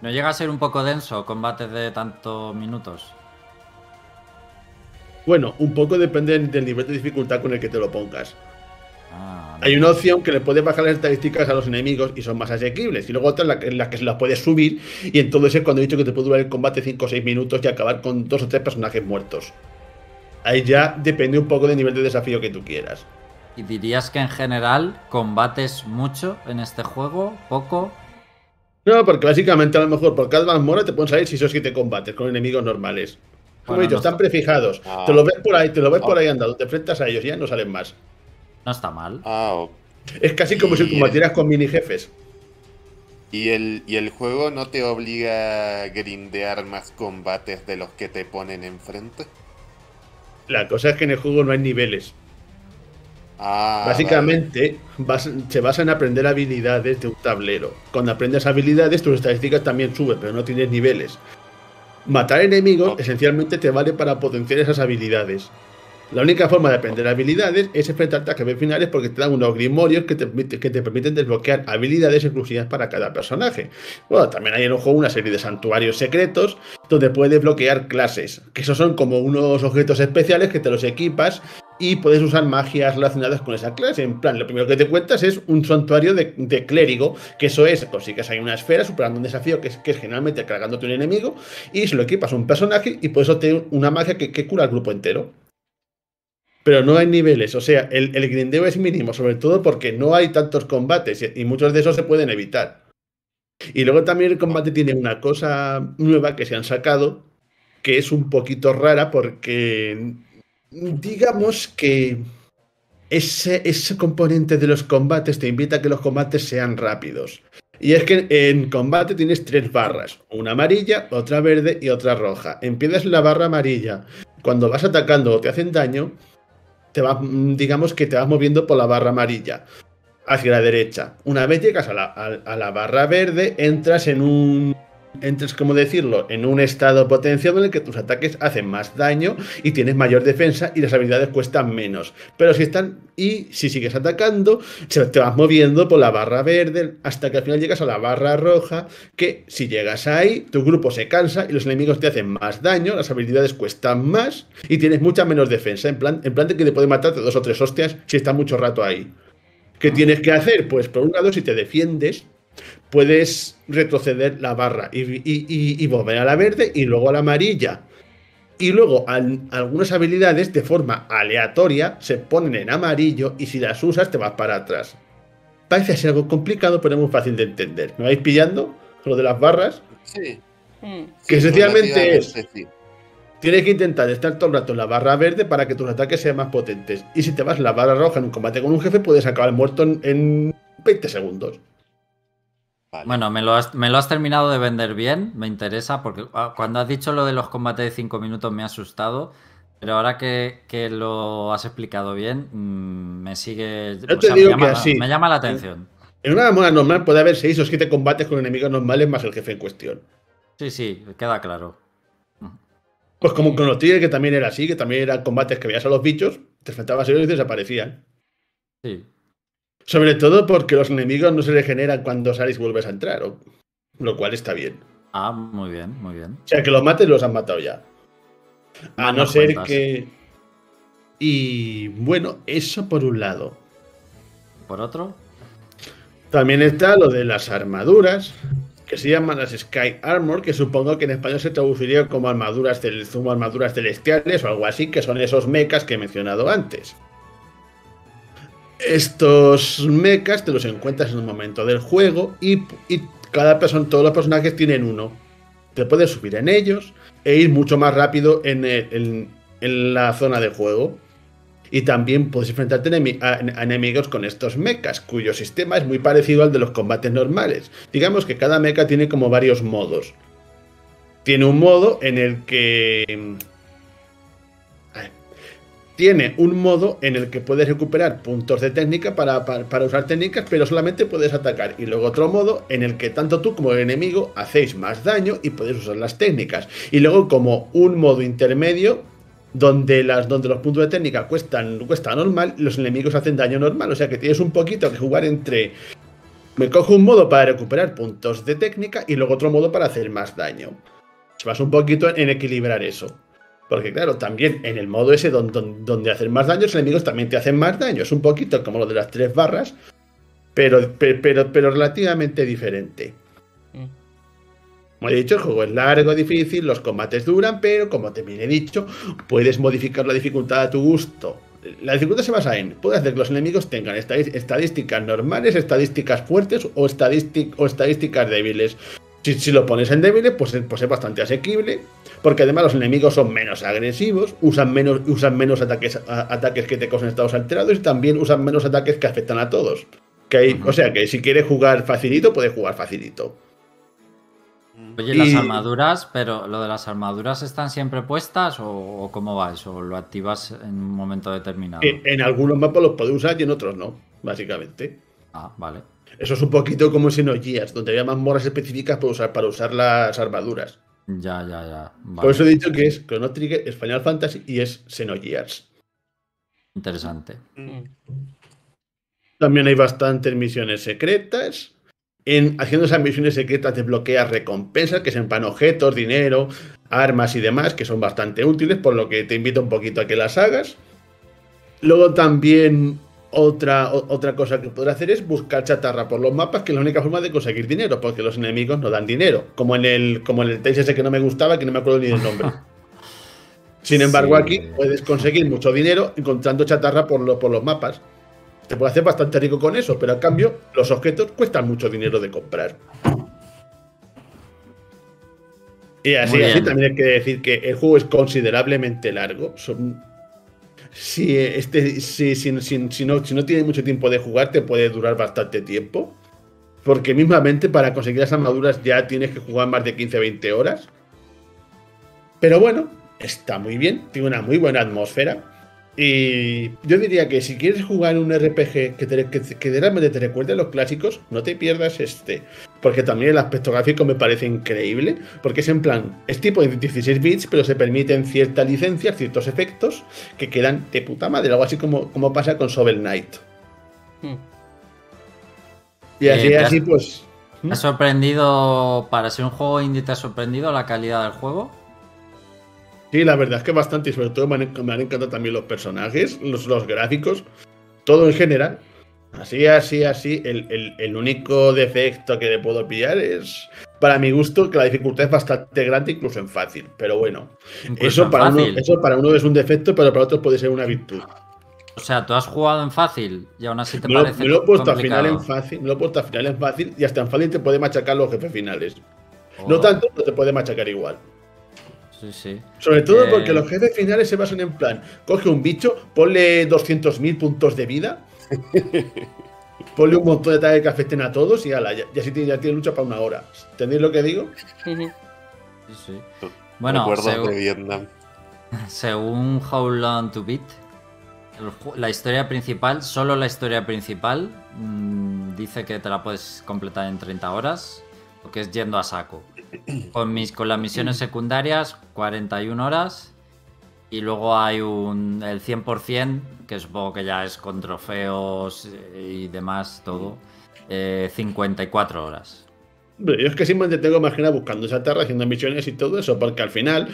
¿No llega a ser un poco denso combates de tantos minutos? Bueno, un poco depende del nivel de dificultad con el que te lo pongas. Ah, Hay una opción que le puedes bajar las estadísticas a los enemigos y son más asequibles. Y luego otra en la que, en la que se las puedes subir. Y entonces es cuando he dicho que te puede durar el combate 5 o 6 minutos y acabar con dos o tres personajes muertos. Ahí ya depende un poco del nivel de desafío que tú quieras. ¿Y dirías que en general combates mucho en este juego? ¿Poco? No, porque básicamente a lo mejor por cada mazmorra te pueden salir 6 o 7 combates con enemigos normales. Como Bueno, he dicho, no están está- prefijados. Ah. Te lo ves por ahí, te lo ves por Ah. ahí andando, te enfrentas a ellos y ya no salen más. No está mal. Ah, ok. Es casi como si combatieras con mini jefes. ¿Y el, ¿Y el juego no te obliga a grindear más combates de los que te ponen enfrente? La cosa es que en el juego no hay niveles. Ah, Básicamente se basa en aprender habilidades de un tablero. Cuando aprendes habilidades, tus estadísticas también suben, pero no tienes niveles. Matar enemigos esencialmente te vale para potenciar esas habilidades. La única forma de aprender habilidades es enfrentarte a finales porque te dan unos grimorios que te, permiten desbloquear habilidades exclusivas para cada personaje. Bueno, también hay en el juego una serie de santuarios secretos donde puedes desbloquear clases, que esos son como unos objetos especiales que te los equipas y puedes usar magias relacionadas con esa clase. En plan, lo primero que te cuentas es un santuario de, clérigo, que eso es, consigues ahí una esfera superando un desafío que es, que es generalmente cargándote un enemigo y se lo equipas a un personaje y puedes obtener una magia que cura al grupo entero. Pero no hay niveles, o sea, el, el grindeo es mínimo, sobre todo porque no hay tantos combates y, y muchos de esos se pueden evitar. Y luego también el combate tiene una cosa nueva que se han sacado, que es un poquito rara porque digamos que ese, ese componente de los combates te invita a que los combates sean rápidos. Y es que en combate tienes tres barras, una amarilla, otra verde y otra roja. Empiezas la barra amarilla. Cuando vas atacando o te hacen daño, te vas, digamos que te vas moviendo por la barra amarilla hacia la derecha. Una vez llegas a la, a la barra verde, entras en un entras, como decirlo, en un estado potenciado en el que tus ataques hacen más daño y tienes mayor defensa y las habilidades cuestan menos. Pero si están y si sigues atacando, te vas moviendo por la barra verde hasta que al final llegas a la barra roja, que si llegas ahí, tu grupo se cansa y los enemigos te hacen más daño, las habilidades cuestan más y tienes mucha menos defensa, en plan, en plan de que te puede matar de dos o tres hostias si está mucho rato ahí. ¿Qué tienes que hacer? Pues por un lado, si te defiendes, puedes retroceder la barra y, y- y- y volver a la verde y luego a la amarilla. Y luego al- algunas habilidades de forma aleatoria se ponen en amarillo y si las usas te vas para atrás. Parece ser algo complicado, pero es muy fácil de entender. ¿Me vais pillando? Lo de las barras. Sí. Mm. Que sí, esencialmente es-. Tienes que intentar estar todo el rato en la barra verde para que tus ataques sean más potentes. Y si te vas en la barra roja en un combate con un jefe, puedes acabar muerto en, en 20 segundos. Vale. Bueno, me lo, has, me lo has terminado de vender bien, me interesa, porque ah, cuando has dicho lo de los combates de 5 minutos me ha asustado, pero ahora que, que lo has explicado bien, mm, me sigue... Yo te sea, digo me, llama, que así. me llama la atención. En una mamona normal puede haber 6 o 7 combates con enemigos normales más el jefe en cuestión. Sí, sí, queda claro. Pues como con los tigres, que también era así, que también eran combates que veías a los bichos, te enfrentabas a ellos y desaparecían. Sí. Sobre todo porque los enemigos no se regeneran cuando sales y vuelves a entrar, o- lo cual está bien. Ah, muy bien, muy bien. O sea, que los mates los han matado ya. A no ser cuentas. que. Y bueno, eso por un lado. ¿Por otro? También está lo de las armaduras, que se llaman las Sky Armor, que supongo que en español se traduciría como armaduras, del, como armaduras celestiales o algo así, que son esos mechas que he mencionado antes. Estos mechas te los encuentras en un momento del juego y, cada persona, todos los personajes tienen uno. Te puedes subir en ellos e ir mucho más rápido en, en- la zona de juego. Y también puedes enfrentarte a enemigos con estos mechas, cuyo sistema es muy parecido al de los combates normales. Digamos que cada mecha tiene como varios modos. Tiene un modo en el que. Tiene un modo en el que puedes recuperar puntos de técnica para, para- usar técnicas, pero solamente puedes atacar. Y luego otro modo en el que tanto tú como el enemigo hacéis más daño y podéis usar las técnicas. Y luego como un modo intermedio donde, las, donde los puntos de técnica cuestan, cuesta normal los enemigos hacen daño normal. O sea que tienes un poquito que jugar entre... Me cojo un modo para recuperar puntos de técnica y luego otro modo para hacer más daño. Se un poquito en equilibrar eso. Porque claro, también en el modo ese don- don- donde, hacer más daño, los enemigos también te hacen más daño. Es un poquito como lo de las tres barras, pero, pe- pero, pero relativamente diferente. Mm. Como he dicho, el juego es largo, difícil, los combates duran, pero como también he dicho, puedes modificar la dificultad a tu gusto. La dificultad se basa en, puedes hacer que los enemigos tengan estadísticas normales, estadísticas fuertes o, estadístic- o estadísticas débiles. Si, si lo pones en débiles, pues, es- pues es bastante asequible, porque además los enemigos son menos agresivos, usan menos, usan menos ataques, a- ataques que te causan estados alterados y también usan menos ataques que afectan a todos. Que hay-. O sea que si quieres jugar facilito, puedes jugar facilito. Oye, las Y- armaduras, pero lo de las armaduras están siempre puestas o, o cómo va eso? ¿Lo activas en un momento determinado? En, en algunos mapas los puedes usar y en otros no, básicamente. Ah, vale. Eso es un poquito como Xenogears, donde había mazmorras específicas para usar, para usar las armaduras. Ya, ya, ya. Vale. Por eso he dicho que es Chrono Trigger, es Final Fantasy y es Xenogears. Interesante. Mm. También hay bastantes misiones secretas. En, haciendo esas misiones secretas desbloqueas recompensas, que sean objetos, dinero, armas y demás, que son bastante útiles, por lo que te invito un poquito a que las hagas. Luego también otra, o- otra cosa que podrás hacer es buscar chatarra por los mapas, que es la única forma de conseguir dinero, porque los enemigos no dan dinero. Como en el, como en el ese que no me gustaba, que no me acuerdo ni del nombre. Sin embargo, Sí. aquí puedes conseguir mucho dinero encontrando chatarra por, lo- por los mapas. Te puede hacer bastante rico con eso, pero a cambio los objetos cuestan mucho dinero de comprar. Y así, así también hay que decir que el juego es considerablemente largo. Son- si, este, si, si, si- no, si no tienes mucho tiempo de jugar, te puede durar bastante tiempo. Porque mismamente para conseguir las armaduras ya tienes que jugar más de 15-20 horas. Pero bueno, está muy bien, tiene una muy buena atmósfera. Y yo diría que si quieres jugar un RPG que, te- que, que realmente te recuerde a los clásicos, no te pierdas este. Porque también el aspecto gráfico me parece increíble. Porque es en plan, es tipo de 16 bits, pero se permiten ciertas licencias, ciertos efectos que quedan de puta madre. Algo así como, como pasa con Shovel Knight. Mm. Y así, Eh, te has- así pues. ¿Te ha sorprendido, para ser un juego indie, te ha sorprendido la calidad del juego? Sí, la verdad es que bastante, y sobre todo me han, me han encantado también los personajes, los, los gráficos, todo en general. Así, así, así. El, el- el único defecto que le puedo pillar es, para mi gusto, que la dificultad es bastante grande, incluso en fácil. Pero bueno, Incluso eso para, uno, eso para uno es un defecto, pero para otros puede ser una virtud. O sea, tú has jugado en fácil y aún así te Me lo, parece me lo he puesto al complicado. final en fácil, me lo he puesto al final en fácil y hasta en fácil te puede machacar los jefes finales. No Oh, tanto, pero te puede machacar igual. Sí, sí. Sobre todo Eh, porque los jefes finales se basan en plan, coge un bicho, ponle 200.000 puntos de vida, ponle un montón de ataques que afecten a todos y ala, ya, ya, sí tiene, ya tiene lucha para una hora. ¿Entendéis lo que digo? Sí, sí. Bueno, segu- de Vietnam. según How Long to Beat, la historia principal, solo la historia principal, mm, dice que te la puedes completar en 30 horas, lo que es yendo a saco. Con, mis, con las misiones secundarias, 41 horas. Y luego hay un, el 100%, que supongo que ya es con trofeos y demás, todo, eh, 54 horas. Yo es que siempre tengo más que nada buscando esa tierra, haciendo misiones y todo eso, porque al final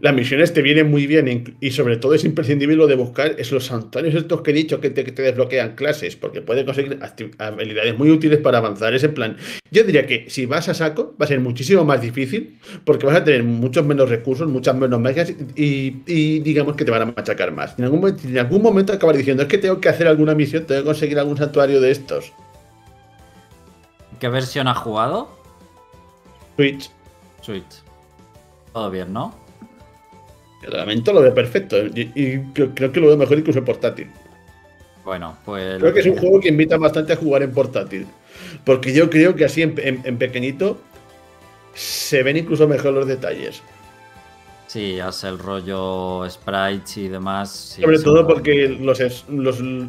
las misiones te vienen muy bien y sobre todo es imprescindible lo de buscar es los santuarios estos que he dicho que te, desbloquean clases, porque puedes conseguir habilidades muy útiles para avanzar ese plan. Yo diría que si vas a saco va a ser muchísimo más difícil porque vas a tener muchos menos recursos, muchas menos magias y, digamos que te van a machacar más. En algún, en algún momento acabas diciendo es que tengo que hacer alguna misión, tengo que conseguir algún santuario de estos. ¿Qué versión has jugado? Switch. Switch. Todo bien, ¿no? El reglamento lo ve perfecto y, creo, que lo veo mejor incluso en portátil. Bueno, pues. Creo que es un juego que invita bastante a jugar en portátil. Porque yo creo que así en, pequeñito se ven incluso mejor los detalles. Sí, hace el rollo sprites y demás. Sobre todo porque los,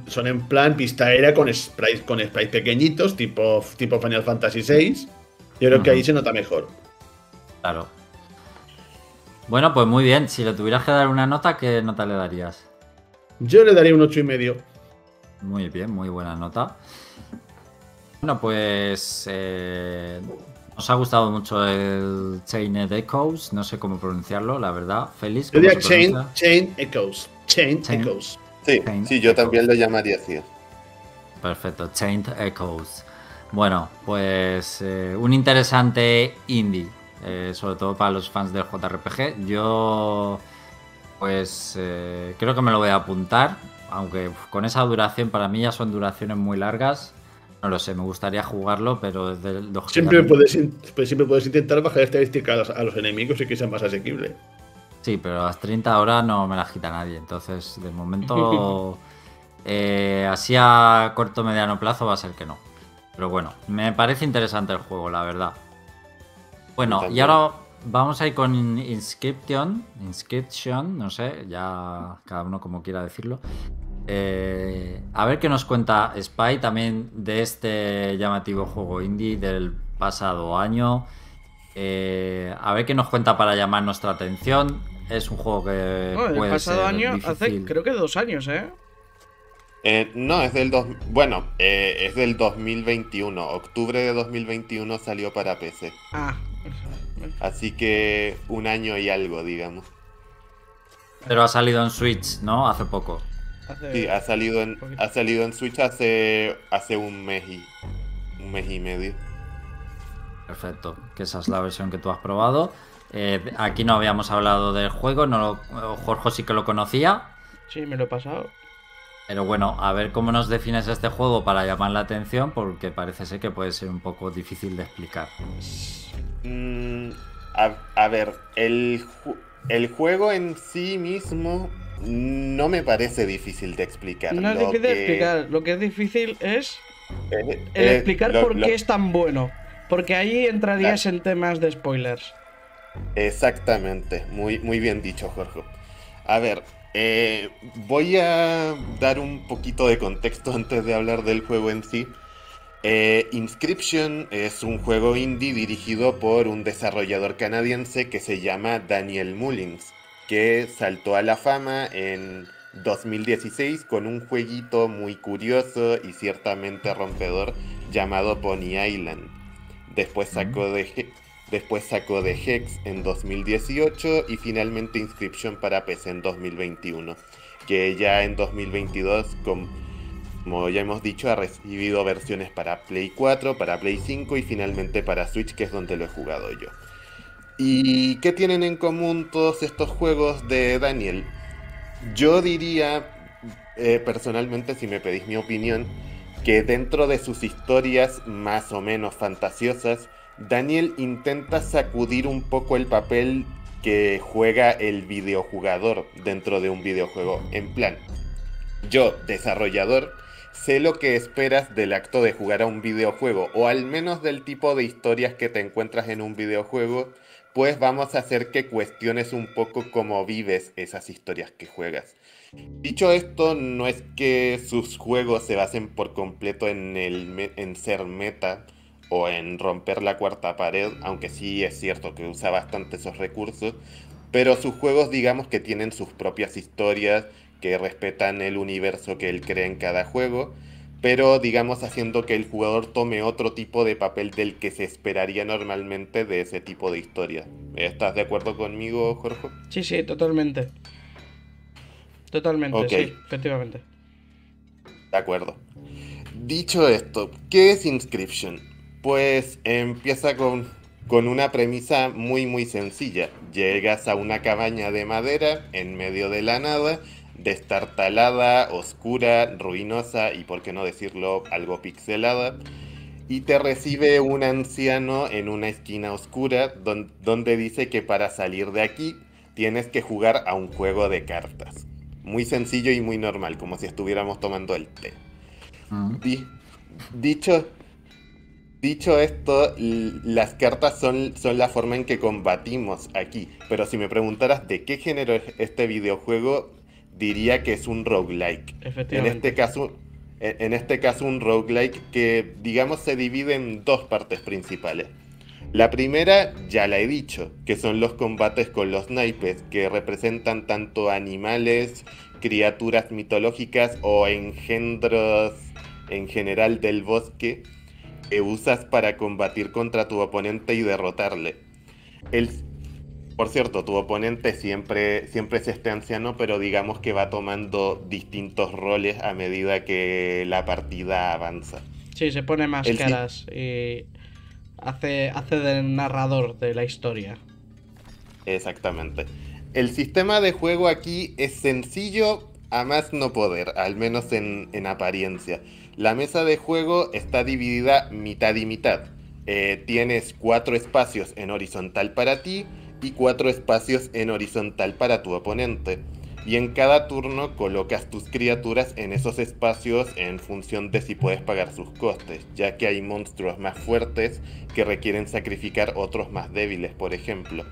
son en plan pista aérea con sprites, con sprites pequeñitos, tipo, tipo Final Fantasy VI. Yo creo que ahí se nota mejor. Claro. Bueno, pues muy bien. Si le tuvieras que dar una nota, ¿qué nota le darías? Yo le daría un ocho y medio. Muy bien, muy buena nota. Bueno, pues eh, nos ha gustado mucho el Chained Echoes, no sé cómo pronunciarlo, la verdad. Feliz. Yo diría Chain, Chain Echoes. Chain, Echoes. Sí, sí, yo también lo llamaría así. Perfecto, Chained Echoes. Bueno, pues eh, un interesante indie, eh, sobre todo para los fans del JRPG. Yo, pues, eh, creo que me lo voy a apuntar, aunque con esa duración, para mí ya son duraciones muy largas. No lo sé, me gustaría jugarlo, pero desde siempre puedes, pues, siempre puedes intentar bajar estadísticas a los enemigos y que sea más asequible. Sí, pero a las 30 horas no me las quita nadie, entonces de momento, así a corto mediano plazo va a ser que no. Pero bueno, me parece interesante el juego, la verdad. Bueno, y ahora vamos a ir con Inscription. Inscription, no sé, ya cada uno como quiera decirlo. Eh, a ver qué nos cuenta Spy también de este llamativo juego indie del pasado año. Eh, a ver qué nos cuenta para llamar nuestra atención. Es un juego que. el pasado año, hace creo que dos años, ¿eh? Eh, no, es del dos, bueno, eh, es del 2021. Octubre de 2021 salió para PC. Ah. Así que un año y algo, digamos. Pero ha salido en Switch, ¿no? Hace poco. sí, ha salido en, ha salido en Switch hace, hace un mes y un mes y medio. Perfecto, que esa es la versión que tú has probado. Eh, aquí no habíamos hablado del juego, no Jorge sí que lo conocía. Sí, me lo he pasado. Pero bueno, a ver cómo nos defines este juego para llamar la atención, porque parece ser que puede ser un poco difícil de explicar. Mm, a, ver, el, el juego en sí mismo no me parece difícil de explicar. No es difícil de explicar, lo que es difícil es el explicar por qué es tan bueno. Porque ahí entrarías en temas de spoilers. Exactamente, muy, muy bien dicho, Jorge. A ver, eh, voy a dar un poquito de contexto antes de hablar del juego en sí. Eh, Inscription es un juego indie dirigido por un desarrollador canadiense que se llama Daniel Mullins, que saltó a la fama en 2016 con un jueguito muy curioso y ciertamente rompedor llamado Pony Island. Después sacó de, Después sacó The Hex en 2018 y finalmente Inscription para PC en 2021, que ya en 2022, como ya hemos dicho, ha recibido versiones para Play 4, para Play 5 y finalmente para Switch, que es donde lo he jugado yo. ¿Y qué tienen en común todos estos juegos de Daniel? Yo diría, eh, personalmente, si me pedís mi opinión, que dentro de sus historias más o menos fantasiosas, Daniel intenta sacudir un poco el papel que juega el videojugador dentro de un videojuego. En plan, yo, desarrollador, sé lo que esperas del acto de jugar a un videojuego, o al menos del tipo de historias que te encuentras en un videojuego, pues vamos a hacer que cuestiones un poco cómo vives esas historias que juegas. Dicho esto, no es que sus juegos se basen por completo en, el, en ser meta, o en romper la cuarta pared, aunque sí es cierto que usa bastante esos recursos, pero sus juegos digamos que tienen sus propias historias, que respetan el universo que él cree en cada juego, pero digamos haciendo que el jugador tome otro tipo de papel del que se esperaría normalmente de ese tipo de historia. ¿Estás de acuerdo conmigo, Jorge? Sí, sí, totalmente. Totalmente, sí, efectivamente. De acuerdo. Dicho esto, ¿qué es Inscription? Pues empieza con, con una premisa muy muy sencilla. Llegas a una cabaña de madera en medio de la nada destartalada, oscura, ruinosa y, por qué no decirlo, algo pixelada. Y te recibe un anciano en una esquina oscura donde dice que para salir de aquí tienes que jugar a un juego de cartas. Muy sencillo y muy normal, como si estuviéramos tomando el té. Mm. dicho, dicho esto, las cartas son, son la forma en que combatimos aquí. Pero si me preguntaras de qué género es este videojuego, diría que es un roguelike. En este caso, en este caso un roguelike que digamos se divide en dos partes principales. La primera, ya la he dicho, que son los combates con los naipes, que representan tanto animales, criaturas mitológicas o engendros en general del bosque que usas para combatir contra tu oponente y derrotarle. El por cierto, tu oponente siempre, siempre es este anciano, pero digamos que va tomando distintos roles a medida que la partida avanza. Sí, se pone máscaras y hace, hace de narrador de la historia. Exactamente. El sistema de juego aquí es sencillo a más no poder, al menos en, apariencia. La mesa de juego está dividida mitad y mitad. Eh, tienes cuatro espacios en horizontal para ti y cuatro espacios en horizontal para tu oponente. Y en cada turno colocas tus criaturas en esos espacios en función de si puedes pagar sus costes, ya que hay monstruos más fuertes que requieren sacrificar otros más débiles, por ejemplo.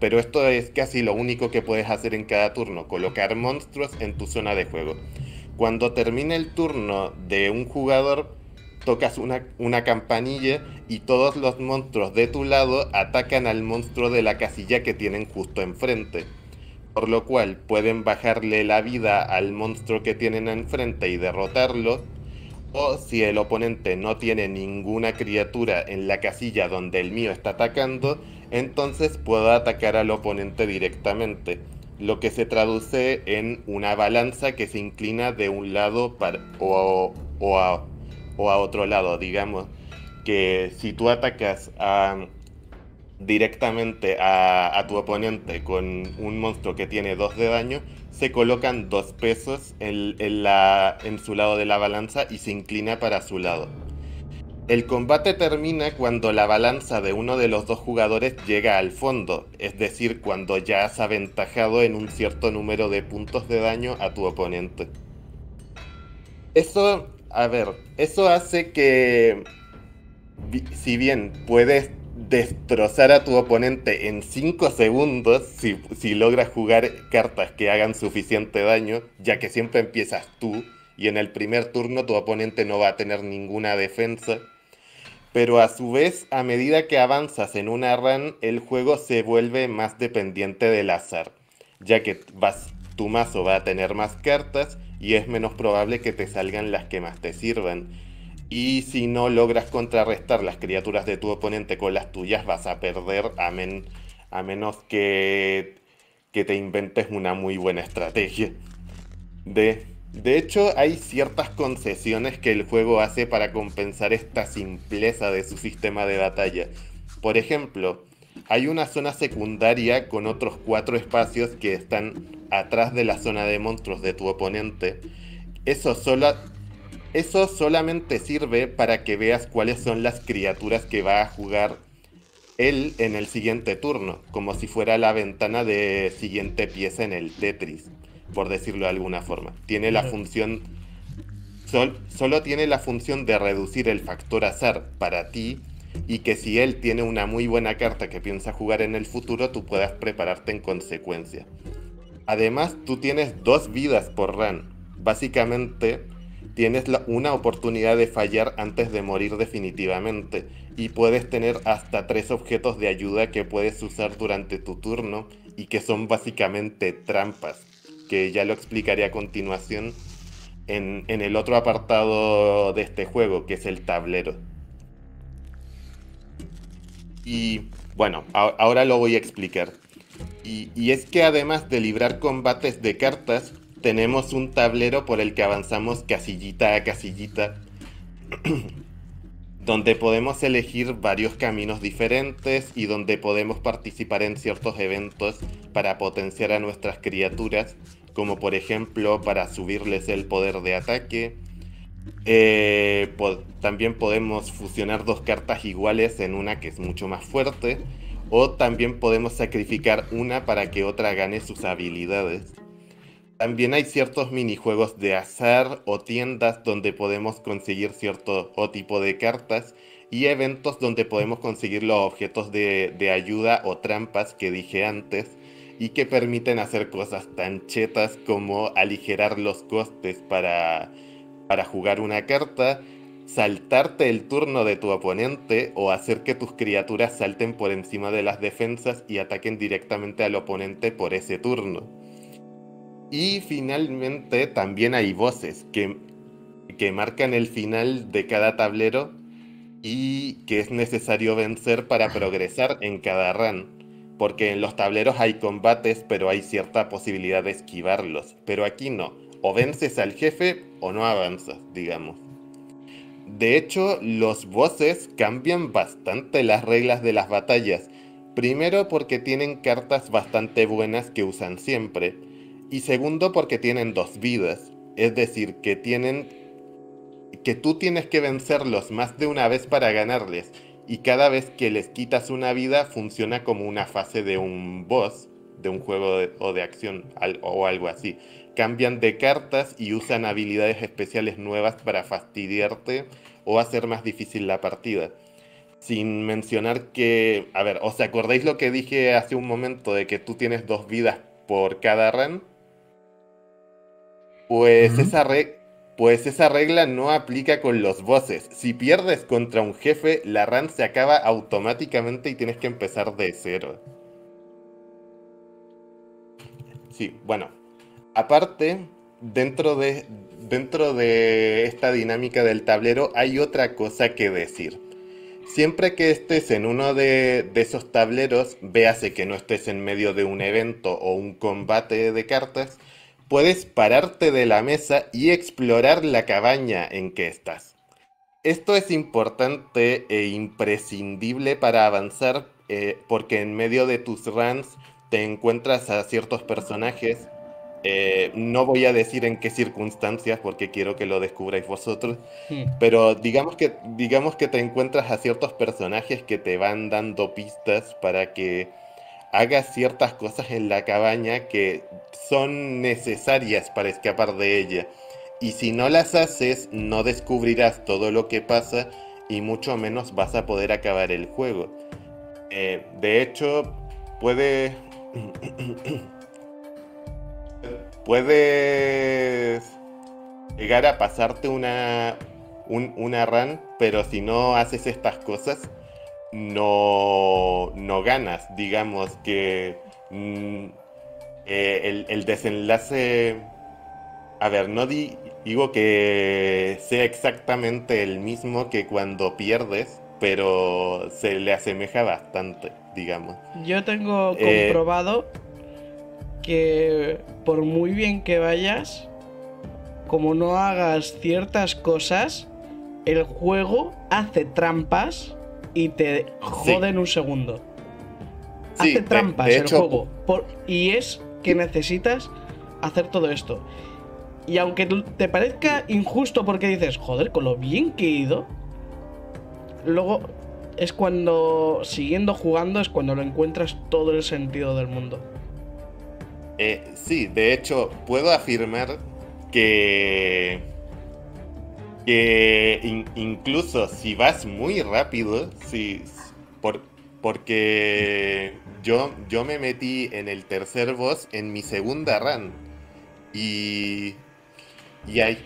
Pero esto es casi lo único que puedes hacer en cada turno, colocar monstruos en tu zona de juego. Cuando termine el turno de un jugador, tocas una, una, campanilla y todos los monstruos de tu lado atacan al monstruo de la casilla que tienen justo enfrente. Por lo cual pueden bajarle la vida al monstruo que tienen enfrente y derrotarlo. O si el oponente no tiene ninguna criatura en la casilla donde el mío está atacando, entonces puedo atacar al oponente directamente. Lo que se traduce en una balanza que se inclina de un lado o, a otro lado, digamos que si tú atacas directamente a, tu oponente con un monstruo que tiene 2 de daño, se colocan dos pesos en, en su lado de la balanza y se inclina para su lado. El combate termina cuando la balanza de uno de los dos jugadores llega al fondo, es decir, cuando ya has aventajado en un cierto número de puntos de daño a tu oponente. Eso a ver, eso hace que, si bien puedes destrozar a tu oponente en 5 segundos, si, logras jugar cartas que hagan suficiente daño, ya que siempre empiezas tú, y en el primer turno tu oponente no va a tener ninguna defensa. Pero a su vez, a medida que avanzas en una run, el juego se vuelve más dependiente del azar, ya que vas, tu mazo va a tener más cartas y es menos probable que te salgan las que más te sirvan. Y si no logras contrarrestar las criaturas de tu oponente con las tuyas, vas a perder a, menos que, que te inventes una muy buena estrategia. De, de hecho, hay ciertas concesiones que el juego hace para compensar esta simpleza de su sistema de batalla. Por ejemplo, hay una zona secundaria con otros cuatro espacios que están atrás de la zona de monstruos de tu oponente. Eso, eso solamente sirve para que veas cuáles son las criaturas que va a jugar él en el siguiente turno, como si fuera la ventana de siguiente pieza en el Tetris, por decirlo de alguna forma. Tiene la función... solo tiene la función de reducir el factor azar para ti y que si él tiene una muy buena carta que piensa jugar en el futuro, tú puedas prepararte en consecuencia. Además, tú tienes dos vidas por run. Básicamente, tienes una oportunidad de fallar antes de morir definitivamente y puedes tener hasta tres objetos de ayuda que puedes usar durante tu turno y que son básicamente trampas, que ya lo explicaré a continuación. en, el otro apartado de este juego, que es el tablero. Y bueno, ahora lo voy a explicar. Y, y, es que además de librar combates de cartas, tenemos un tablero por el que avanzamos casillita a casillita, donde podemos elegir varios caminos diferentes y donde podemos participar en ciertos eventos para potenciar a nuestras criaturas como por ejemplo para subirles el poder de ataque. Eh, también podemos fusionar dos cartas iguales en una que es mucho más fuerte. O también podemos sacrificar una para que otra gane sus habilidades. También hay ciertos minijuegos de azar o tiendas donde podemos conseguir cierto o tipo de cartas y eventos donde podemos conseguir los objetos de, de ayuda o trampas que dije antes y que permiten hacer cosas tan chetas como aligerar los costes para, para jugar una carta, saltarte el turno de tu oponente o hacer que tus criaturas salten por encima de las defensas y ataquen directamente al oponente por ese turno. Y finalmente también hay voces que, que marcan el final de cada tablero y que es necesario vencer para progresar en cada run porque en los tableros hay combates, pero hay cierta posibilidad de esquivarlos. Pero aquí no, o vences al jefe o no avanzas, digamos. De hecho, los bosses cambian bastante las reglas de las batallas. Primero porque tienen cartas bastante buenas que usan siempre. Y segundo porque tienen dos vidas. Es decir, que tienen... que tú tienes que vencerlos más de una vez para ganarles y cada vez que les quitas una vida funciona como una fase de un boss de un juego o de acción o algo así. Cambian de cartas y usan habilidades especiales nuevas para fastidiarte o hacer más difícil la partida. Sin mencionar que, a ver, ¿os acordáis lo que dije hace un momento de que tú tienes dos vidas por cada run? Pues esa, re pues esa regla no aplica con los bosses. Si pierdes contra un jefe, la run se acaba automáticamente y tienes que empezar de cero. Sí, bueno. Aparte, dentro de, dentro de esta dinámica del tablero hay otra cosa que decir. Siempre que estés en uno de, de esos tableros, véase que no estés en medio de un evento o un combate de cartas, puedes pararte de la mesa y explorar la cabaña en que estás. Esto es importante e imprescindible para avanzar eh, porque en medio de tus runs te encuentras a ciertos personajes. Eh, no voy a decir en qué circunstancias porque quiero que lo descubráis vosotros, hmm. pero digamos que, digamos que te encuentras a ciertos personajes que te van dando pistas para que hagas ciertas cosas en la cabaña que son necesarias para escapar de ella. Y si no las haces, no descubrirás todo lo que pasa y mucho menos vas a poder acabar el juego. Eh, de hecho, puede... puedes llegar a pasarte una, una run, pero si no haces estas cosas, no, no ganas. Digamos que mm, eh, el, desenlace... A ver, no digo que sea exactamente el mismo que cuando pierdes, pero se le asemeja bastante, digamos. Yo tengo eh, comprobado que por muy bien que vayas, como no hagas ciertas cosas, el juego hace trampas y te jode en un segundo. Hace trampas el juego. y es que necesitas hacer todo esto. Y aunque te parezca injusto porque dices, joder, con lo bien que he ido, luego es cuando, siguiendo jugando, es cuando lo encuentras todo el sentido del mundo. Eh, sí, de hecho, puedo afirmar que que incluso si vas muy rápido, si, por, porque yo, yo me metí en el tercer boss en mi segunda run. Y, y ahí,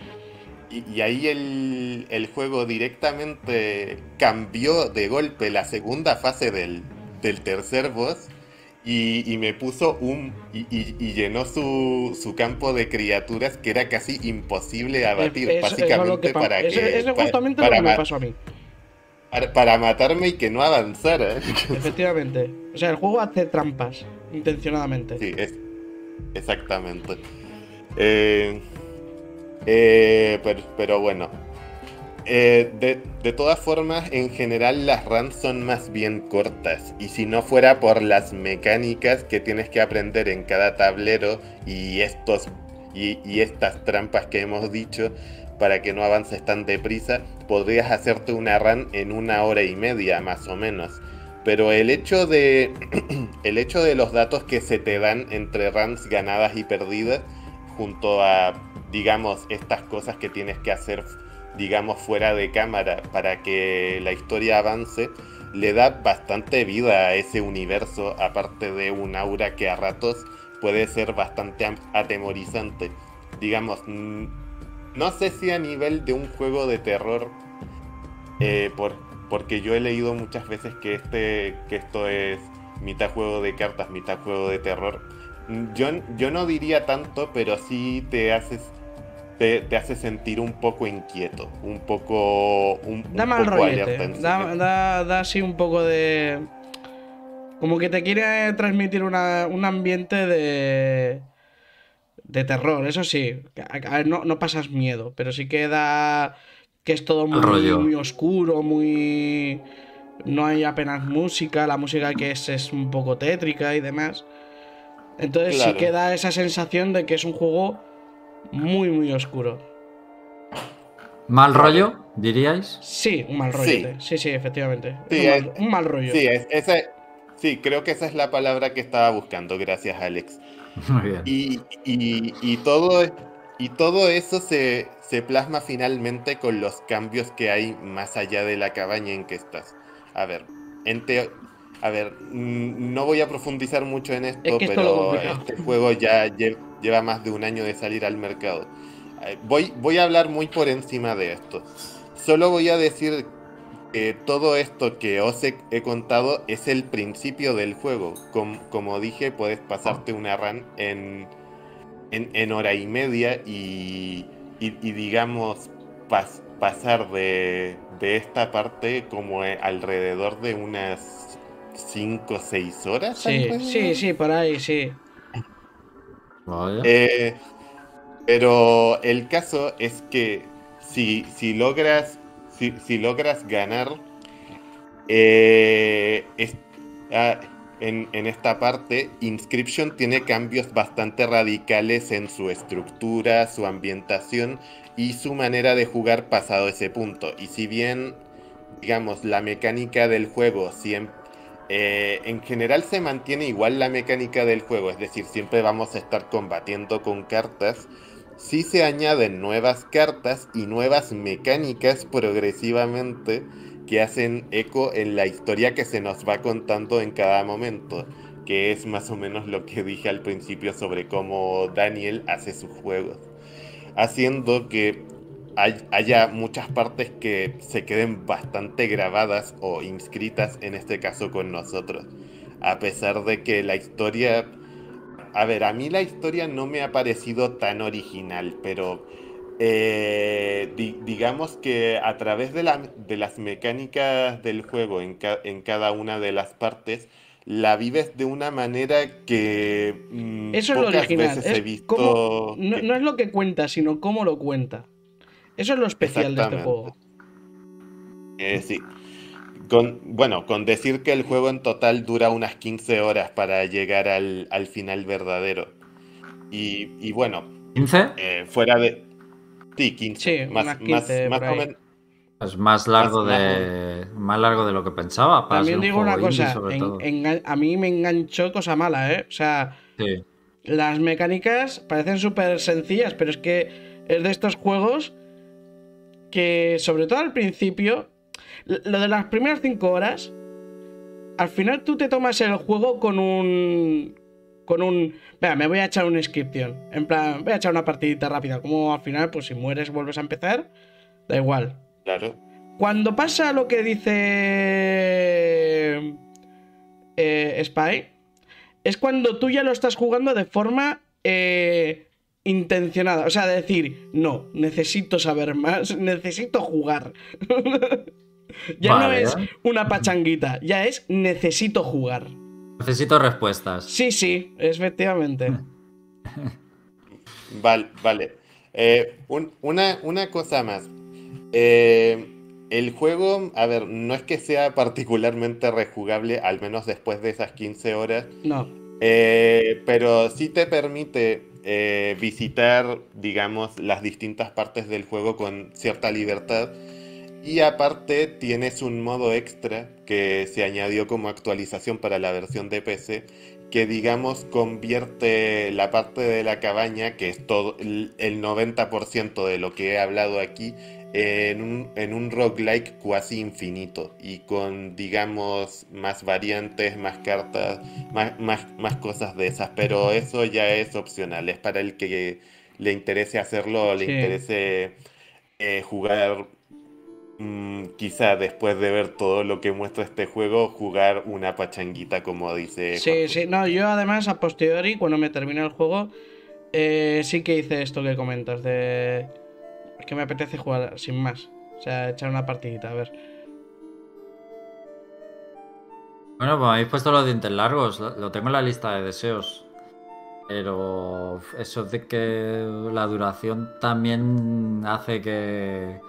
y, ahí el, el, juego directamente cambió de golpe la segunda fase del, del tercer boss. Y, me puso un. Y, llenó su, su, campo de criaturas que era casi imposible abatir, básicamente para que. Eso, justamente lo que me pasó a mí. Para, matarme y que no avanzara. Efectivamente. O sea, el juego hace trampas, intencionadamente. Sí, es, exactamente. Eh, eh, pero, bueno. Eh, de, de, todas formas, en general las runs son más bien cortas. Y si no fuera por las mecánicas que tienes que aprender en cada tablero y estos y, y estas trampas que hemos dicho, para que no avances tan deprisa, podrías hacerte una run en una hora y media más o menos. Pero el hecho de el hecho de los datos que se te dan entre runs ganadas y perdidas junto a digamos estas cosas que tienes que hacer digamos fuera de cámara para que la historia avance le da bastante vida a ese universo aparte de un aura que a ratos puede ser bastante atemorizante. Digamos, no sé si a nivel de un juego de terror, eh, por, porque yo he leído muchas veces que, este, que esto es mitad juego de cartas, mitad juego de terror. Yo, yo no diría tanto, pero sí te haces te, hace sentir un poco inquieto, un poco un, da mal poco da, da, da, así un poco de como que te quiere transmitir un ambiente de de terror, eso sí. no, no, pasas miedo, pero sí queda que es todo muy, muy, oscuro, muy... No hay apenas música, la música que es es un poco tétrica y demás. Entonces sí queda esa sensación de que es un juego muy, muy oscuro. ¿Mal rollo, diríais? Sí, un mal rollo. Sí, sí, efectivamente. un, mal, rollo. Sí, sí, creo que esa es la palabra que estaba buscando. Gracias, Alex. Y, todo, y todo eso se, plasma finalmente con los cambios que hay más allá de la cabaña en que estás. A ver, a ver, no voy a profundizar mucho en esto, pero este juego ya lleva más de un año de salir al mercado. Eh, voy, voy a hablar muy por encima de esto. Solo voy a decir todo esto que os he, contado es el principio del juego. como dije, puedes pasarte una run en, en, hora y media y, digamos, pasar de, esta parte como alrededor de unas 5 o 6 horas. Sí, sí, sí, por ahí, sí. Eh, pero el caso es que si, si logras si, logras ganar eh, ah, en, esta parte, Inscription tiene cambios bastante radicales en su estructura, su ambientación y su manera de jugar pasado ese punto. Y si bien, digamos, la mecánica del juego siempre... Eh, en general se mantiene igual la mecánica del juego, es decir, siempre vamos a estar combatiendo con cartas, sí se añaden nuevas cartas y nuevas mecánicas progresivamente que hacen eco en la historia que se nos va contando en cada momento, que es más o menos lo que dije al principio sobre cómo Daniel hace sus juegos, haciendo que haya muchas partes que se queden bastante grabadas o inscritas en este caso con nosotros, a pesar de que la historia a ver, a mí la historia no me ha parecido tan original, pero eh, digamos que a través de, las mecánicas del juego en, cada una de las partes, la vives de una manera que mm, Eso es lo original. he visto. no, es lo que cuenta, sino cómo lo cuenta. Eso es lo especial de este juego. Eh, sí bueno, con decir que el juego en total dura unas 15 horas para llegar al, final verdadero. Y, bueno. ¿15? Eh, fuera de. Sí, 15. más, más, o menos. Es más largo de más largo de lo que pensaba. También digo una cosa, a mí me enganchó cosa mala, ¿eh? O sea, las mecánicas parecen súper sencillas, pero es que es de estos juegos que, sobre todo al principio, lo de las primeras 5 horas, al final tú te tomas el juego con un. Con un. Vea, me voy a echar una inscripción. En plan, voy a echar una partidita rápida. Como al final, pues si mueres, vuelves a empezar. Da igual. Claro. Cuando pasa lo que dice. Eh, Spy. es cuando tú ya lo estás jugando de forma eh, intencionada. O sea, decir, no, necesito saber más, necesito jugar. ya no es una pachanguita, ya es necesito jugar. Necesito respuestas. Sí, sí, efectivamente. Vale, vale. Eh, un- una, una cosa más. Eh, el juego, a ver, no es que sea particularmente rejugable, al menos después de esas 15 horas, No. eh, pero sí te permite eh, visitar, digamos, las distintas partes del juego con cierta libertad. Y aparte tienes un modo extra que se añadió como actualización para la versión de PC, que digamos convierte la parte de la cabaña, que es todo el el 90% de lo que he hablado aquí, en un, en un roguelike cuasi infinito y con, digamos, más variantes, más cartas, más, más, más cosas de esas, pero eso ya es opcional, es para el que le interese hacerlo, le Sí. interese eh, jugar, mm, quizá después de ver todo lo que muestra este juego, jugar una pachanguita como dice. Sí, sí, no, yo además a posteriori, cuando me terminé el juego, eh, sí que hice esto que comentas, de... Es que me apetece jugar sin más. O sea, echar una partidita, a ver. Bueno, pues habéis puesto los dientes largos. Lo tengo en la lista de deseos. Pero eso de que la duración también hace que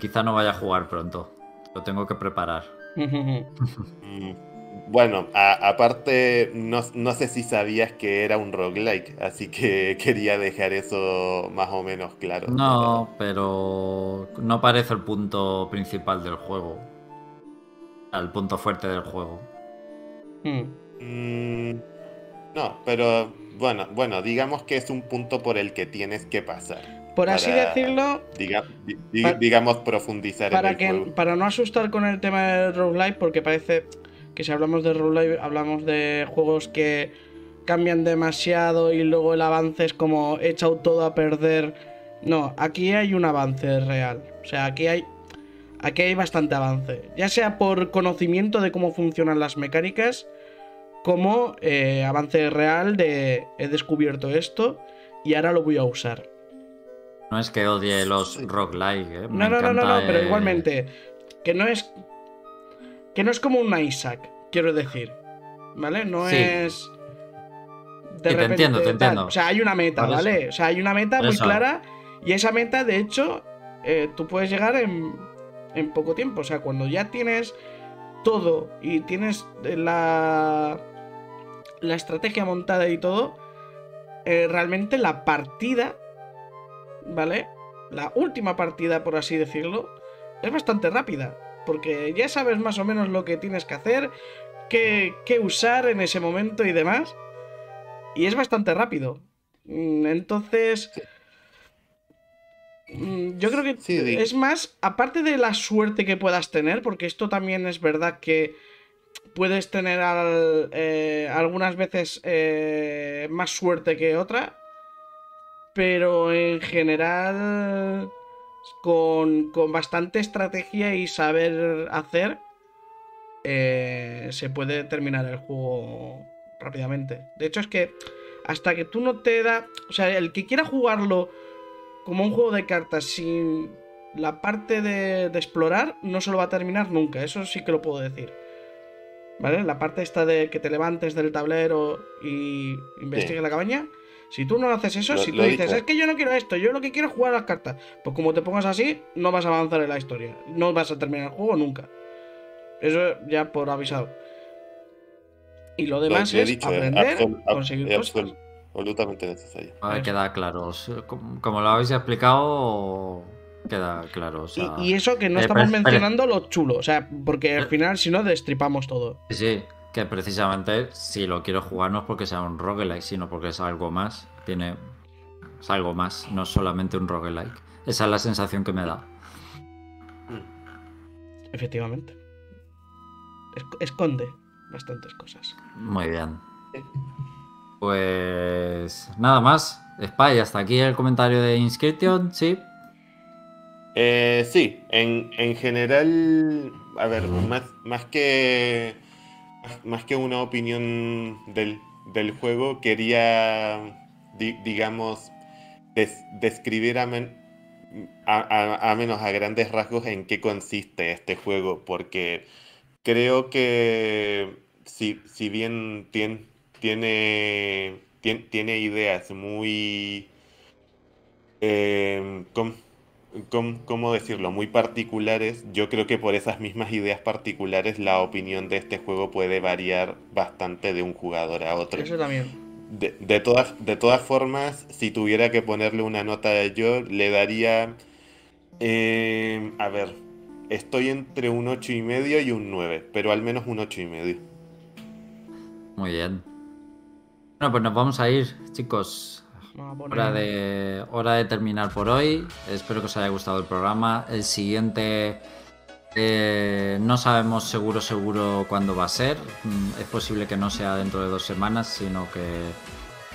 quizá no vaya a jugar pronto. Lo tengo que preparar. Bueno, a- aparte, no, no sé si sabías que era un roguelike, así que quería dejar eso más o menos claro. No, pero no parece el punto principal del juego. El punto fuerte del juego. Mm. Mm, no, pero bueno, bueno, digamos que es un punto por el que tienes que pasar. Por así Para- decirlo, Diga- di- di- Pa- digamos, profundizar para, en el que, juego. para no asustar con el tema del roguelike, porque parece que si hablamos de roguelike, hablamos de juegos que cambian demasiado y luego el avance es como he echado todo a perder. No, aquí hay un avance real. O sea, aquí hay, aquí hay bastante avance. Ya sea por conocimiento de cómo funcionan las mecánicas, como eh, avance real de he descubierto esto y ahora lo voy a usar. No es que odie los roguelike, ¿eh? Me No, no, no, no, no, pero eh, igualmente. Que no es. Que no es como un Isaac, quiero decir. ¿Vale? No Sí. es. te entiendo, te entiendo. O sea, hay una meta, Por eso. ¿vale? O sea, hay una meta Por muy eso. clara. Y esa meta, de hecho, eh, tú puedes llegar en, en poco tiempo. O sea, cuando ya tienes todo y tienes la. La estrategia montada y todo. eh, realmente la partida. ¿Vale? la última partida, por así decirlo, es bastante rápida. Porque ya sabes más o menos lo que tienes que hacer, qué, qué usar en ese momento y demás. Y es bastante rápido. Mm, Entonces... mm, Yo creo que Sí, es más, aparte de la suerte que puedas tener, porque esto también es verdad que puedes tener al- eh, algunas veces eh, más suerte que otra, pero en general con, con bastante estrategia y saber hacer eh, se puede terminar el juego rápidamente. De hecho es que hasta que tú no te da, o sea, el que quiera jugarlo como un juego de cartas sin la parte de, de explorar no se lo va a terminar nunca, eso sí que lo puedo decir. ¿Vale? La parte esta de que te levantes del tablero y investigues Sí. la cabaña. Si tú no haces eso, Lo- si tú dices, dicho. es que yo no quiero esto, yo lo que quiero es jugar a las cartas, pues como te pongas así, no vas a avanzar en la historia. No vas a terminar el juego nunca. Eso ya por avisado. Y lo demás lo es dicho, es aprender, absol- ab- conseguir es cosas. absol- absolutamente necesario. A ver, Eso. queda claro. Como, como lo habéis explicado, queda claro. o sea, Y, y eso que no eh, estamos pero- pero- mencionando lo chulo, o sea, porque al Eh. final si no destripamos todo. Sí, que precisamente si lo quiero jugar no es porque sea un roguelike, sino porque es algo más. Tiene. Es algo más, no solamente un roguelike. Esa es la sensación que me da. Efectivamente. Es- esconde bastantes cosas. Muy bien. Pues nada más. Spy, hasta aquí el comentario de Inscription, sí. Eh, sí, en, en general, a ver, más, más que más, que una opinión del, del juego, quería, digamos, describir a, a, menos a grandes rasgos en qué consiste este juego, porque creo que si, si bien tiene, tiene, tiene, ideas muy... Eh, ¿cómo, decirlo? Muy particulares. Yo creo que por esas mismas ideas particulares la opinión de este juego puede variar bastante de un jugador a otro. Eso también. De, todas, de todas formas, si tuviera que ponerle una nota de yo, le daría... Eh, a ver, estoy entre un 8 y medio y un 9, pero al menos un 8 y medio. Muy bien. Bueno, pues nos vamos a ir, chicos. Hora de, hora de terminar por hoy. Espero que os haya gustado el programa. El siguiente eh, no sabemos seguro seguro cuándo va a ser. Mm, es posible que no sea dentro de dos semanas, sino que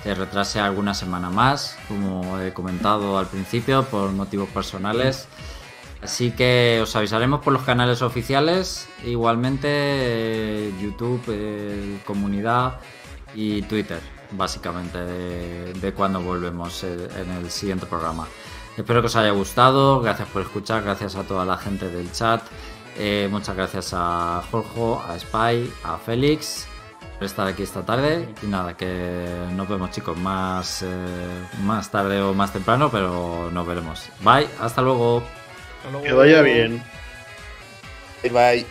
se retrase alguna semana más, como he comentado al principio, por motivos personales. Así que os avisaremos por los canales oficiales, igualmente eh, YouTube, eh, comunidad y Twitter básicamente, de, cuando volvemos eh, en el siguiente programa. Espero que os haya gustado, gracias por escuchar, gracias a toda la gente del chat, eh, muchas gracias a Jorge, a Spy, a Félix por estar aquí esta tarde y nada, que nos vemos chicos más, eh, más tarde o más temprano, pero nos veremos. Bye, hasta luego. Que vaya bien. Bye.